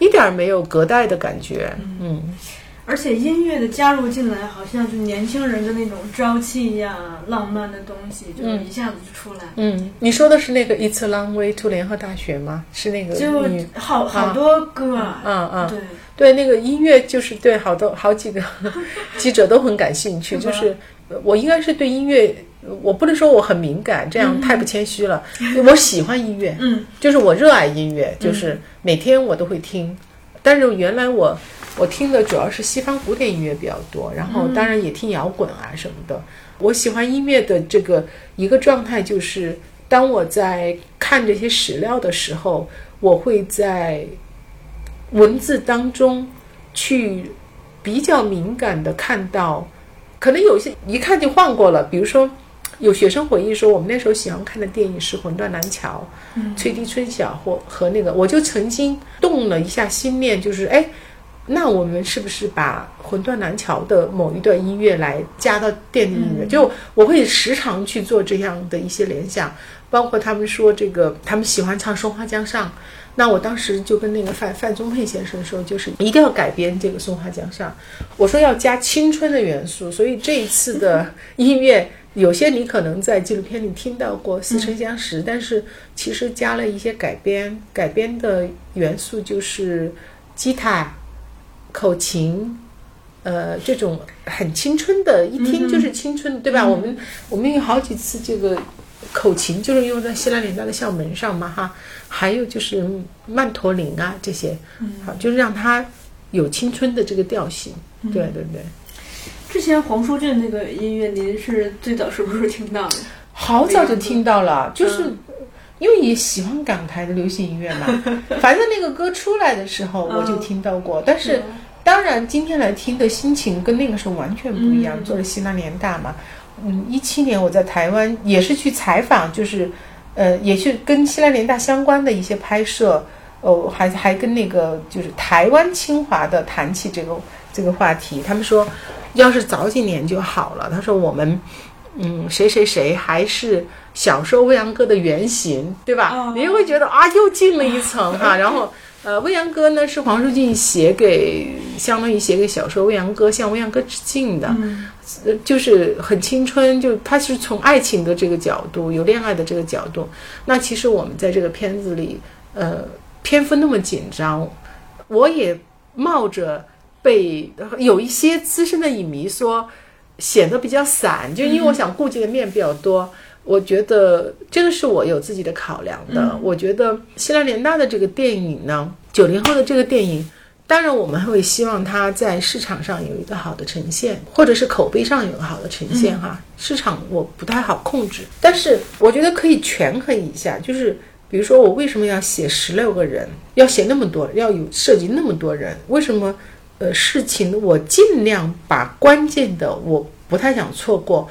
S1: 一点没有隔代的感觉，嗯，
S8: 而且音乐的加入进来，好像就年轻人的那种朝气呀、浪漫的东西，就一下子就出来。
S1: 嗯，你说的是那个《It's a Long Way to 联合大学》吗？是那个
S8: 就好好多歌啊，
S1: 嗯嗯，
S8: 对
S1: 对，那个音乐就是对好多好几个 记者都很感兴趣，就是我应该是对音乐，我不能说我很敏感，这样太不谦虚了。我喜欢音乐，
S8: 嗯，
S1: 就是我热爱音乐，就是每天我都会听。但是原来我我听的主要是西方古典音乐比较多，然后当然也听摇滚啊什么的。我喜欢音乐的这个一个状态就是，当我在看这些史料的时候，我会在文字当中去比较敏感的看到，可能有些一看就换过了。比如说，有学生回忆说，我们那时候喜欢看的电影是《魂断蓝桥》，
S8: 嗯
S1: 吹笛春晓或和那个，我就曾经动了一下心念，就是哎，那我们是不是把《魂断蓝桥》的某一段音乐来加到电子音乐？就我会时常去做这样的一些联想，包括他们说这个，他们喜欢唱《松花江上》。那我当时就跟那个范范宗沛先生说，就是一定要改编这个《松花江上》，我说要加青春的元素，所以这一次的音乐。有些你可能在纪录片里听到过似曾相识，但是其实加了一些改编，改编的元素就是吉他、口琴，呃，这种很青春的，一听就是青春，对吧？我们我们有好几次这个口琴就是用在希拉连大的校门上嘛哈，还有就是曼陀林啊这些，好就是让它有青春的这个调性。对对对。
S8: 之前黄舒骏那个音乐，您是最早是不是听到的？
S1: 好早就听到了，就是因为也喜欢港台的流行音乐嘛。反正那个歌出来的时候，我就听到过。但是当然，今天来听的心情跟那个时候完全不一样。做了西南联大嘛，嗯，一七年我在台湾也是去采访，就是呃，也是跟西南联大相关的一些拍摄。哦，还还跟那个就是台湾清华的谈起这个这个话题，他们说，要是早几年就好了。他说我们，嗯，谁谁谁还是小时候未央哥的原型，对吧？你会觉得啊，又进了一层哈。然后，呃，未央歌呢是黄舒骏写给，相当于写给小说未央歌，向未央歌致敬的，呃，就是很青春，就他是从爱情的这个角度，有恋爱的这个角度。那其实我们在这个片子里，呃。篇幅那么紧张，我也冒着被有一些资深的影迷说显得比较散，就因为我想顾及的面比较多。我觉得这个是我有自己的考量的。我觉得希拉莲娜的这个电影呢，九零后的这个电影，当然我们会希望它在市场上有一个好的呈现，或者是口碑上有个好的呈现哈。市场我不太好控制，但是我觉得可以权衡一下，就是。比如说，我为什么要写十六个人？要写那么多，要有涉及那么多人？为什么？呃，事情我尽量把关键的，我不太想错过，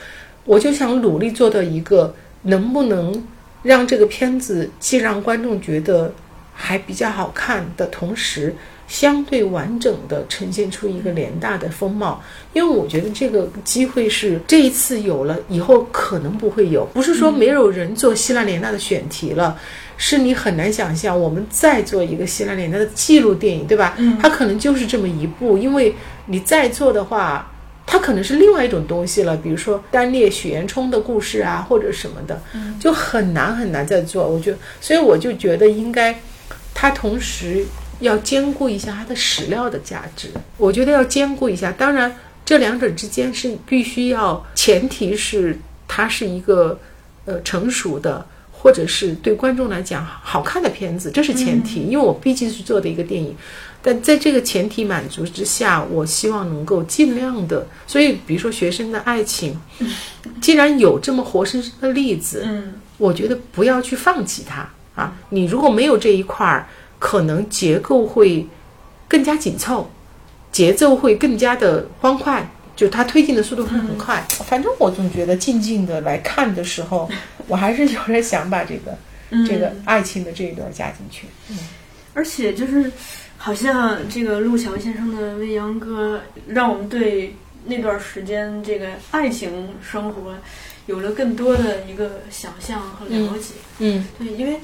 S1: 我就想努力做到一个，能不能让这个片子既让观众觉得还比较好看的同时。相对完整的呈现出一个联大的风貌，因为我觉得这个机会是这一次有了，以后可能不会有。不是说没有人做希腊联大的选题了，是你很难想象我们再做一个希腊联大的记录电影，对吧？嗯，它可能就是这么一部，因为你再做的话，它可能是另外一种东西了，比如说单列许渊冲的故事啊，或者什么的，就很难很难再做。我就所以我就觉得应该，它同时。要兼顾一下它的史料的价值，我觉得要兼顾一下。当然，这两者之间是必须要，前提是它是一个呃成熟的，或者是对观众来讲好看的片子，这是前提。因为我毕竟是做的一个电影，但在这个前提满足之下，我希望能够尽量的。所以，比如说学生的爱情，既然有这么活生生的例子，嗯，我觉得不要去放弃它啊。你如果没有这一块儿。可能结构会更加紧凑，节奏会更加的欢快，就它推进的速度会很快。反正我总觉得静静的来看的时候，我还是有点想把这个这个爱情的这一段加进去。
S8: 嗯，而且就是好像这个陆桥先生的《未央歌》，让我们对那段时间这个爱情生活。有了更多的一个想象和了解，
S1: 嗯，
S8: 对，因为，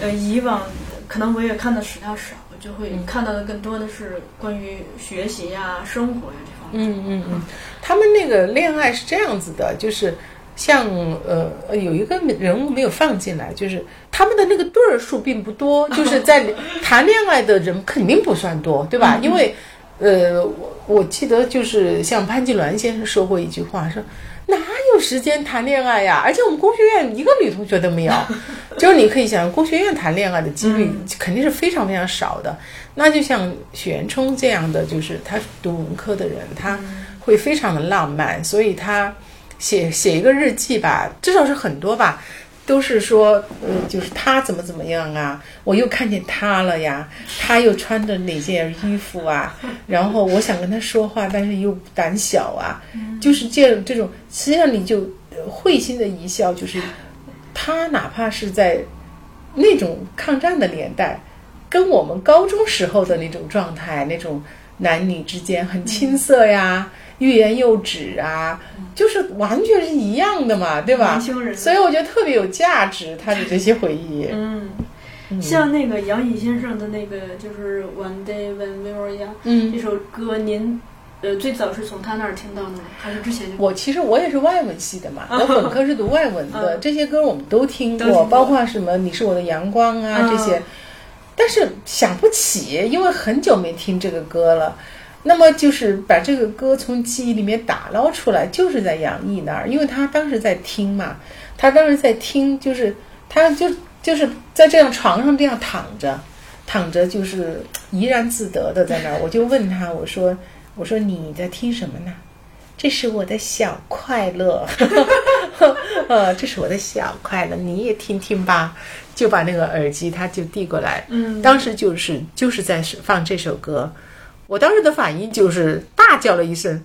S8: 呃，以往可能我也看的史料少，就会看到的更多的是关于学习呀、生活呀这方
S1: 面。嗯嗯嗯，他们那个恋爱是这样子的，就是像呃有一个人物没有放进来，就是他们的那个对儿数并不多，就是在 谈恋爱的人肯定不算多，对吧？因为，呃，我我记得就是像潘金銮先生说过一句话说。哪有时间谈恋爱呀？而且我们工学院一个女同学都没有，就是你可以想，工学院谈恋爱的几率肯定是非常非常少的。那就像许渊冲这样的，就是他读文科的人，他会非常的浪漫，所以他写写一个日记吧，至少是很多吧。都是说，嗯，就是他怎么怎么样啊？我又看见他了呀，他又穿的哪件衣服啊？然后我想跟他说话，但是又胆小啊。就是这这种，实际上你就会心的一笑，就是他哪怕是在那种抗战的年代，跟我们高中时候的那种状态，那种男女之间很青涩呀。欲言又止啊，就是完全是一样的嘛，对吧？所以我觉得特别有价值，他的这些回忆。
S8: 嗯，像那个杨颖先生的那个就是《One Day When We Were Young》这首歌，您呃最早是从他那儿听到的吗？还是之前就？
S1: 我其实我也是外文系的嘛，我本科是读外文的，这些歌我们都听过，包括什么《你是我的阳光》啊这些，但是想不起，因为很久没听这个歌了。那么就是把这个歌从记忆里面打捞出来，就是在杨毅那儿，因为他当时在听嘛，他当时在听，就是他就就是在这样床上这样躺着，躺着就是怡然自得的在那儿。我就问他，我说我说你在听什么呢？这是我的小快乐，呃，这是我的小快乐，你也听听吧。就把那个耳机他就递过来，
S8: 嗯，
S1: 当时就是就是在放这首歌。我当时的反应就是大叫了一声：“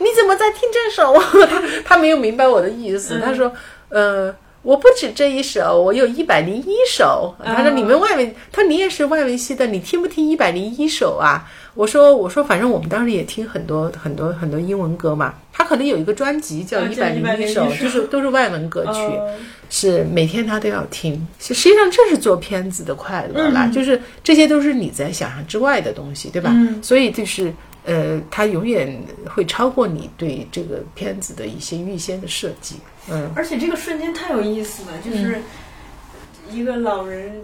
S1: 你怎么在听这首？”他他没有明白我的意思，他说：“呃，我不止这一首，我有一百零一首。”他说：“你们外文，他说你也是外文系的，你听不听一百零一首啊？”我说：“我说，反正我们当时也听很多很多很多英文歌嘛。他可能有一个专辑叫一百零一首，就是都是外文歌曲，是每天他都要听。实际上这是做片子的快乐啦，就是这些都是你在想象之外的东西，对吧？所以就是呃，他永远会超过你对这个片子的一些预先的设计。嗯，
S8: 而且这个瞬间太有意思了，就是一个老人。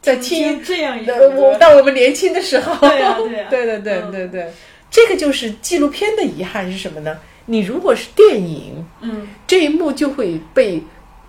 S1: 在听
S8: 这样一个，
S1: 我到我们年轻的时候，
S8: 对呀，对呀，
S1: 对对对对对，这个就是纪录片的遗憾是什么呢？你如果是电影，
S8: 嗯，
S1: 这一幕就会被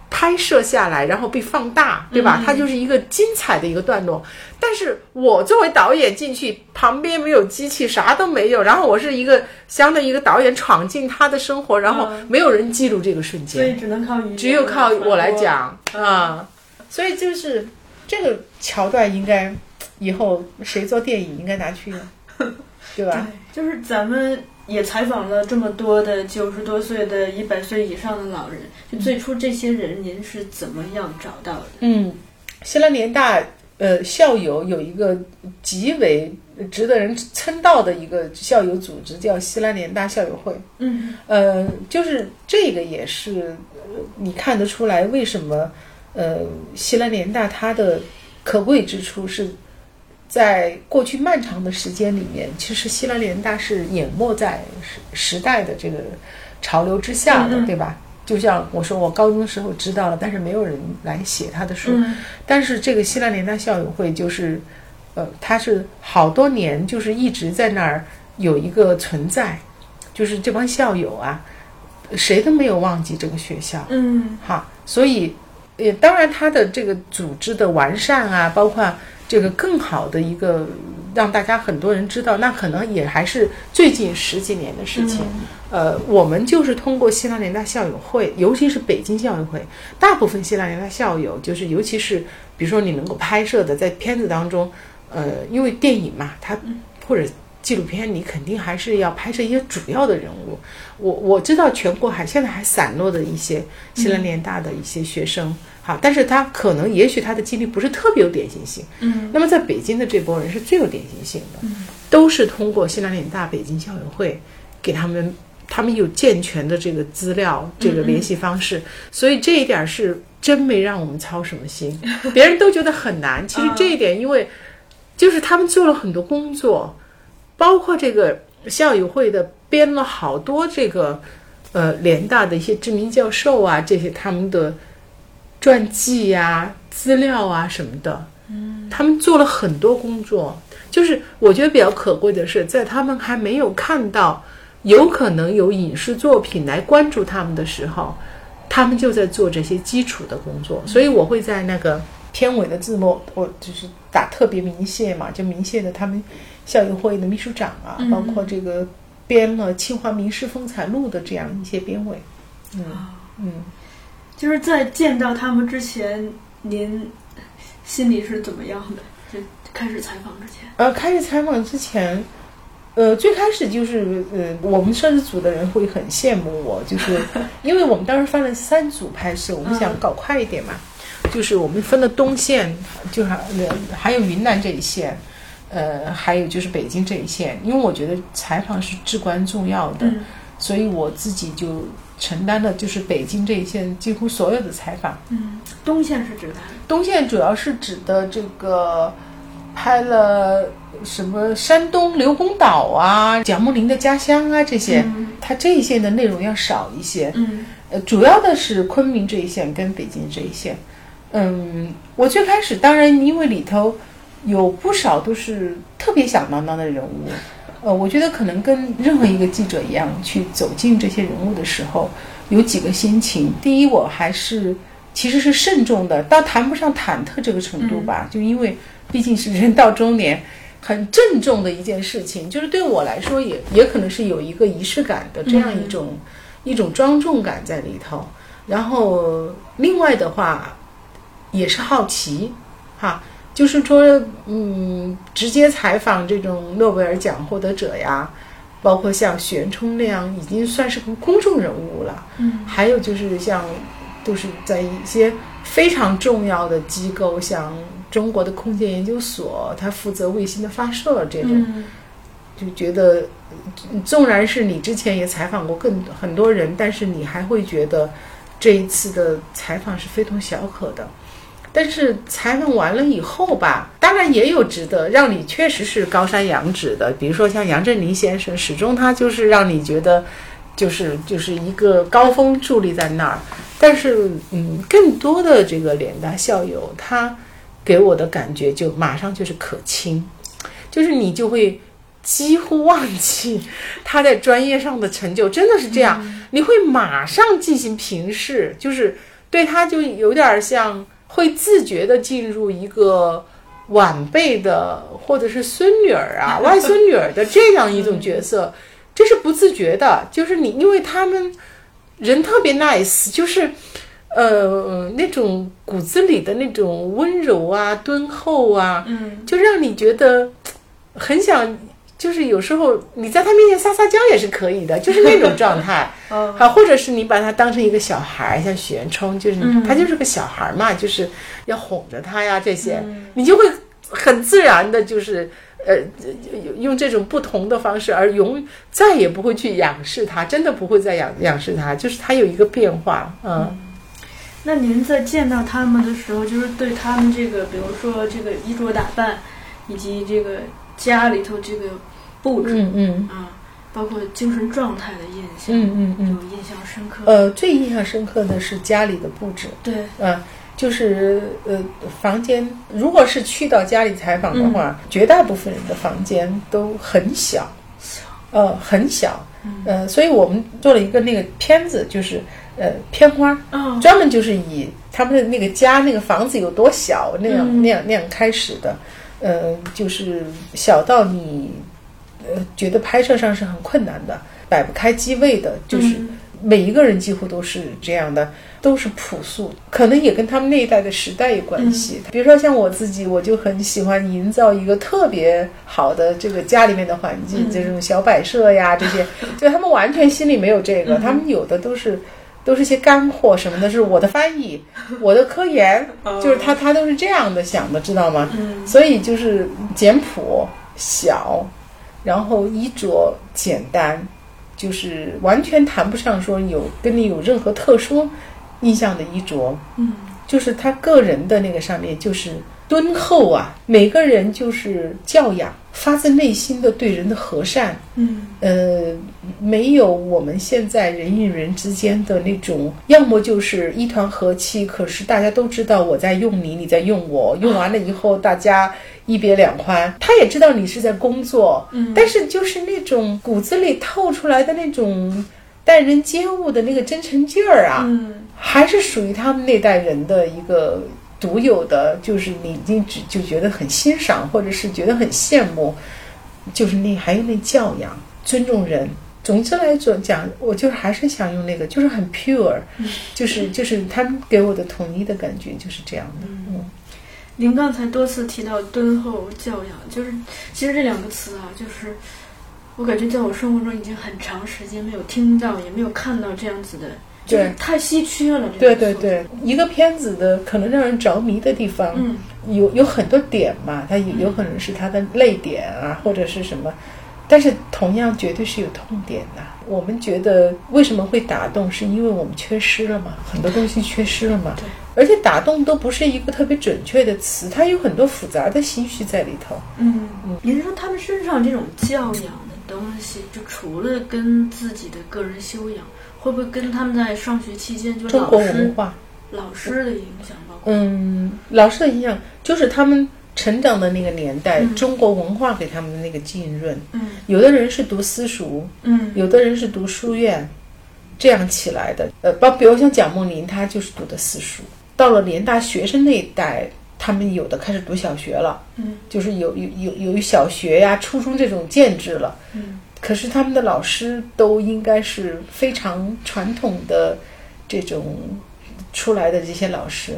S1: 拍摄下来，然后被放大，对吧？它就是一个精彩的一个段落。但是我作为导演进去，旁边没有机器，啥都没有，然后我是一个相当于一个导演闯进他的生活，然后没有人记录这个瞬间，
S8: 所以只能靠
S1: 只有靠我来讲啊，所以就是。这个桥段应该以后谁做电影应该拿去用，对吧？
S8: 对，就是咱们也采访了这么多的九十多岁的、一百岁以上的老人，就最初这些人您是怎么样找到的？
S1: 嗯，西南联大呃校友有一个极为值得人称道的一个校友组织，叫西南联大校友会。
S8: 嗯，
S1: 呃，就是这个也是你看得出来为什么。呃，西南联大它的可贵之处是，在过去漫长的时间里面，其实西南联大是淹没在时时代的这个潮流之下的，对吧？就像我说，我高中的时候知道了，但是没有人来写他的书。但是这个西南联大校友会就是，呃，他是好多年就是一直在那儿有一个存在，就是这帮校友啊，谁都没有忘记这个学校。
S8: 嗯，
S1: 好，所以。也当然，他的这个组织的完善啊，包括这个更好的一个让大家很多人知道，那可能也还是最近十几年的事情。呃，我们就是通过西南联大校友会，尤其是北京校友会，大部分西南联大校友，就是尤其是比如说你能够拍摄的，在片子当中，呃，因为电影嘛，它或者纪录片，你肯定还是要拍摄一些主要的人物。我我知道全国还现在还散落的一些西南联大的一些学生。好，但是他可能也许他的经历不是特别有典型性。
S8: 嗯，
S1: 那么在北京的这波人是最有典型性的，
S8: 嗯，
S1: 都是通过西南联大北京校友会给他们，他们有健全的这个资料，这个联系方式，所以这一点是真没让我们操什么心，别人都觉得很难。其实 这一点，因为就是他们做了很多工作，包括这个校友会的编了好多这个呃联大的一些知名教授啊，这些他们的。传记呀、资料啊什么的，
S8: 嗯，
S1: 他们做了很多工作。就是我觉得比较可贵的是，在他们还没有看到有可能有影视作品来关注他们的时候，他们就在做这些基础的工作。所以我会在那个片尾的字幕，我就是打特别明谢嘛，就明谢的他们校友会的秘书长啊，包括这个编了《清华名师风采录》的这样一些编委。嗯嗯。
S8: 就是在见到他们之前，您心里是怎么样的？就开始采访之前，
S1: 呃，开始采访之前，呃，最开始就是呃，我们摄制组的人会很羡慕我，就是 因为我们当时分了三组拍摄，我们想搞快一点嘛，就是我们分了东线，就是还有云南这一线，呃，还有就是北京这一线，因为我觉得采访是至关重要的，所以我自己就。承担的就是北京这一线几乎所有的采访。
S8: 嗯，东线是指的？
S1: 东线主要是指的这个拍了什么山东刘公岛啊、蒋梦麟的家乡啊这些，它这一线的内容要少一些。
S8: 嗯，
S1: 呃，主要的是昆明这一线跟北京这一线。嗯，我最开始当然因为里头有不少都是特别响当当的人物。呃，我觉得可能跟任何一个记者一样，去走进这些人物的时候，有几个心情。第一，我还是其实是慎重的，倒谈不上忐忑这个程度吧，就因为毕竟是人到中年，很郑重的一件事情，就是对我来说也也可能是有一个仪式感的这样一种、一种庄重感在里头。然后另外的话，也是好奇，哈。就是说，嗯，直接采访这种诺贝尔奖获得者呀，包括像许渊冲那样，已经算是个公众人物了。
S8: 嗯，
S1: 还有就是像，都是在一些非常重要的机构，像中国的空间研究所，他负责卫星的发射这种，就觉得，纵然是你之前也采访过更很多人，但是你还会觉得这一次的采访是非同小可的。但是采访完了以后吧，当然也有值得让你确实是高山仰止的，比如说像杨振宁先生，始终他就是让你觉得，就是就是一个高峰伫立在那儿。但是，嗯，更多的这个联大校友，他给我的感觉就马上就是可亲，就是你就会几乎忘记他在专业上的成就，真的是这样，你会马上进行平视，就是对他就有点像。会自觉的进入一个晚辈的，或者是孙女儿啊、外孙女儿的这样一种角色，这是不自觉的。就是你，因为他们人特别 nice，就是呃那种骨子里的那种温柔啊、敦厚啊，
S8: 嗯，
S1: 就让你觉得很想。就是有时候你在他面前撒撒娇也是可以的，就是那种状态，好，或者是你把他当成一个小孩，像许渊冲，就是他就是个小孩嘛，就是要哄着他呀，这些。你就会很自然的，就是呃用这种不同的方式，而永再也不会去仰视他，真的不会再仰仰视他，就是他有一个变化，嗯。
S8: 那您在见到他们的时候，就是对他们这个，比如说这个衣着打扮，以及这个家里头这个。布置，
S1: 嗯嗯。
S8: 啊，包括精神状态的印象，
S1: 嗯嗯嗯，
S8: 有印象深刻。
S1: 呃，最印象深刻的是家里的布置，
S8: 对，
S1: 啊，就是呃，房间，如果是去到家里采访的话，绝大部分人的房间都很小，
S8: 小，
S1: 呃，很小，呃，所以我们做了一个那个片子，就是呃片花，专门就是以他们的那个家那个房子有多小那样那样那样开始的，呃，就是小到你。呃，觉得拍摄上是很困难的，摆不开机位的，就是每一个人几乎都是这样的，都是朴素，可能也跟他们那一代的时代有关系。比如说像我自己，我就很喜欢营造一个特别好的这个家里面的环境，这种小摆设呀这些，就他们完全心里没有这个，他们有的都是都是些干货什么的，是我的翻译，我的科研，就是他他都是这样的想的，知道吗？所以就是简朴小。然后衣着简单，就是完全谈不上说有跟你有任何特殊印象的衣着，
S8: 嗯，
S1: 就是他个人的那个上面就是敦厚啊，每个人就是教养，发自内心的对人的和善，
S8: 嗯，
S1: 呃，没有我们现在人与人之间的那种，要么就是一团和气，可是大家都知道我在用你，你在用我，用完了以后大家。一别两宽，他也知道你是在工作，
S8: 嗯，
S1: 但是就是那种骨子里透出来的那种待人接物的那个真诚劲儿啊，
S8: 嗯，
S1: 还是属于他们那代人的一个独有的，就是你已经只就觉得很欣赏，或者是觉得很羡慕，就是那还有那教养、尊重人。总之来说讲，我就是还是想用那个，就是很 pure，就是就是他们给我的统一的感觉就是这样的，嗯。
S8: 您刚才多次提到敦厚教养，就是其实这两个词啊，就是我感觉在我生活中已经很长时间没有听到，也没有看到这样子的，就是太稀缺了。
S1: 对对对，一个片子的可能让人着迷的地方，
S8: 嗯，
S1: 有有很多点嘛，它有有可能是它的泪点啊，或者是什么。但是同样绝对是有痛点的。我们觉得为什么会打动，是因为我们缺失了嘛，很多东西缺失了嘛。
S8: 对。
S1: 而且打动都不是一个特别准确的词，它有很多复杂的心绪在里头。
S8: 嗯嗯。您是说他们身上这种教养的东西，就除了跟自己的个人修养，会不会跟他们在上学期间就
S1: 中国文化、
S8: 老师的影响？包括
S1: 嗯，老师的影响就是他们。成长的那个年代，中国文化给他们的那个浸润。嗯，有的人是读私塾，嗯，有的人是读书院，这样起来的。呃，包比如像蒋梦麟，他就是读的私塾。到了联大学生那一代，他们有的开始读小学了，嗯，就是有有有有小学呀、初中这种建制了，嗯。可是他们的老师都应该是非常传统的这种出来的这些老师，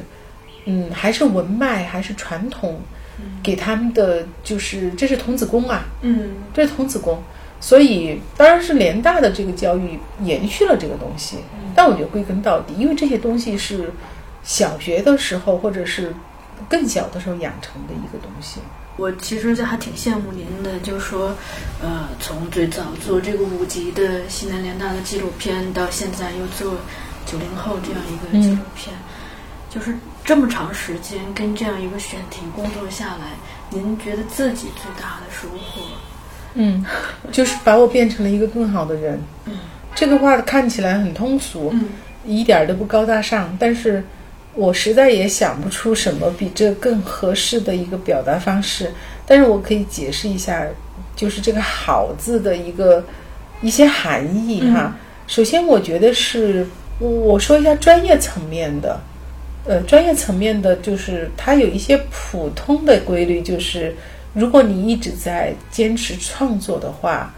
S1: 嗯，还是文脉，还是传统。给他们的就是这是童子功啊，嗯，这是童子功，所以当然是联大的这个教育延续了这个东西，但我觉得归根到底，因为这些东西是小学的时候或者是更小的时候养成的一个东西。
S8: 我其实就还挺羡慕您的，就是说，呃，从最早做这个五级的西南联大的纪录片，到现在又做九零后这样一个纪录片，就是。这么长时间跟这样一个选题工作下来，您觉得自己最大的收获？
S1: 嗯，就是把我变成了一个更好的人。嗯，这个话看起来很通俗，嗯，一点都不高大上，但是我实在也想不出什么比这更合适的一个表达方式。但是我可以解释一下，就是这个“好”字的一个一些含义哈。首先，我觉得是我说一下专业层面的。呃，专业层面的，就是它有一些普通的规律，就是如果你一直在坚持创作的话，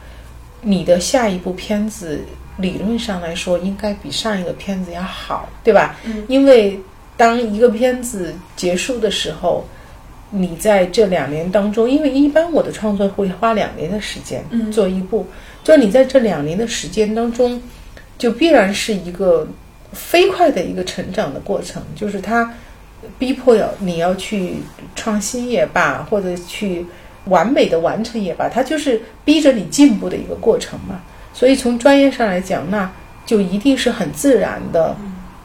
S1: 你的下一部片子理论上来说应该比上一个片子要好，对吧？嗯。因为当一个片子结束的时候，你在这两年当中，因为一般我的创作会花两年的时间做一部，就你在这两年的时间当中，就必然是一个。飞快的一个成长的过程，就是它逼迫要你要去创新也罢，或者去完美的完成也罢，它就是逼着你进步的一个过程嘛。所以从专业上来讲，那就一定是很自然的，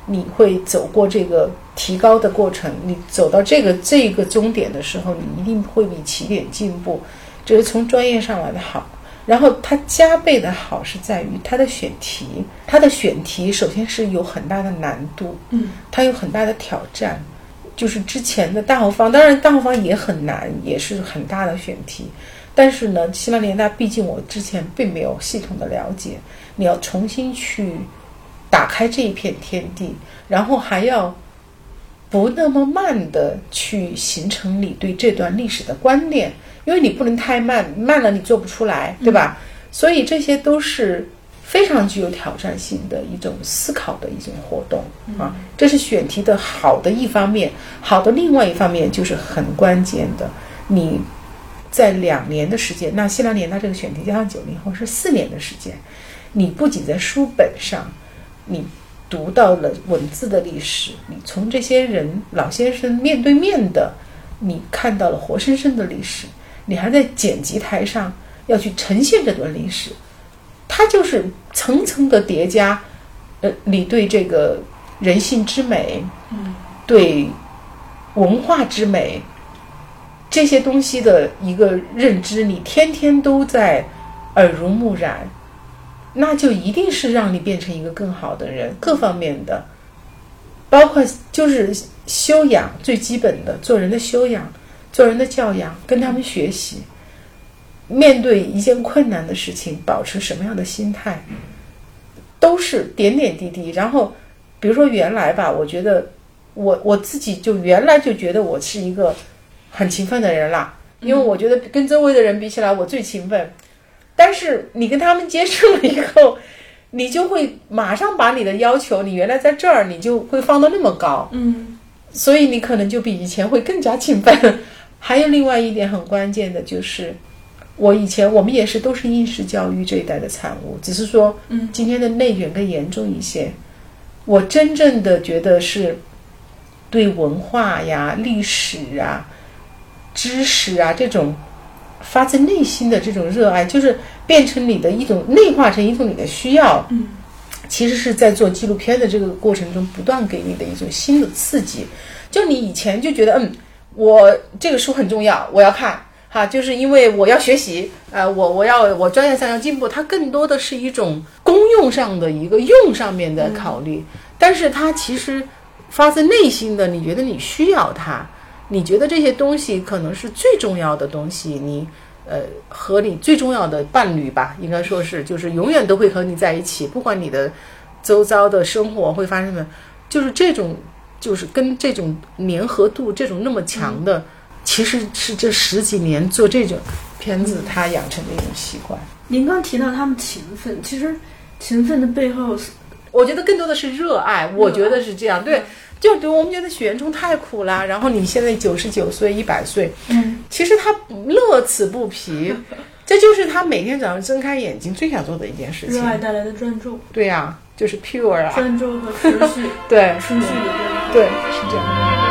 S1: 你会走过这个提高的过程。你走到这个这个终点的时候，你一定会比起点进步，这是从专业上来的好。然后它加倍的好是在于它的选题，它的选题首先是有很大的难度，嗯，它有很大的挑战，就是之前的大后方，当然大后方也很难，也是很大的选题，但是呢，西南联大毕竟我之前并没有系统的了解，你要重新去打开这一片天地，然后还要不那么慢的去形成你对这段历史的观念。因为你不能太慢，慢了你做不出来，对吧？所以这些都是非常具有挑战性的一种思考的一种活动啊。这是选题的好的一方面，好的另外一方面就是很关键的。你在两年的时间，那西南联大这个选题加上九零后是四年的时间，你不仅在书本上，你读到了文字的历史，你从这些人老先生面对面的，你看到了活生生的历史。你还在剪辑台上要去呈现这段历史，它就是层层的叠加。呃，你对这个人性之美，对文化之美这些东西的一个认知，你天天都在耳濡目染，那就一定是让你变成一个更好的人。各方面的，包括就是修养最基本的做人的修养。做人的教养，跟他们学习，面对一件困难的事情，保持什么样的心态，都是点点滴滴。然后，比如说原来吧，我觉得我我自己就原来就觉得我是一个很勤奋的人啦，因为我觉得跟周围的人比起来，我最勤奋。但是你跟他们接触了以后，你就会马上把你的要求，你原来在这儿，你就会放到那么高，嗯，所以你可能就比以前会更加勤奋。还有另外一点很关键的就是，我以前我们也是都是应试教育这一代的产物，只是说，嗯，今天的内卷更严重一些。我真正的觉得是，对文化呀、历史啊、知识啊这种发自内心的这种热爱，就是变成你的一种内化成一种你的需要。嗯，其实是在做纪录片的这个过程中，不断给你的一种新的刺激。就你以前就觉得，嗯。我这个书很重要，我要看哈，就是因为我要学习，呃，我我要我专业上要进步，它更多的是一种功用上的一个用上面的考虑，但是它其实发自内心的，你觉得你需要它，
S9: 你觉得这些东西可能是最重要的东西，你呃和你最重要的伴侣吧，应该说是就是永远都会和你在一起，不管你的周遭的生活会发生什么，就是这种就是跟这种粘合度这种那么强的，其实是这十几年做这种片子他养成的一种习惯。
S8: 您刚提到他们勤奋，其实勤奋的背后，
S9: 我觉得更多的是热爱。我觉得是这样，对，就对我们觉得许渊冲太苦了，然后你现在九十九岁、一百岁，
S8: 嗯，
S9: 其实他乐此不疲，这就是他每天早上睁开眼睛最想做的一件事情。
S8: 热爱带来的专注，
S9: 对呀，就是 pure 啊，
S8: 专注和持续，
S9: 对，
S8: 持续的专注，
S9: 对，是这样。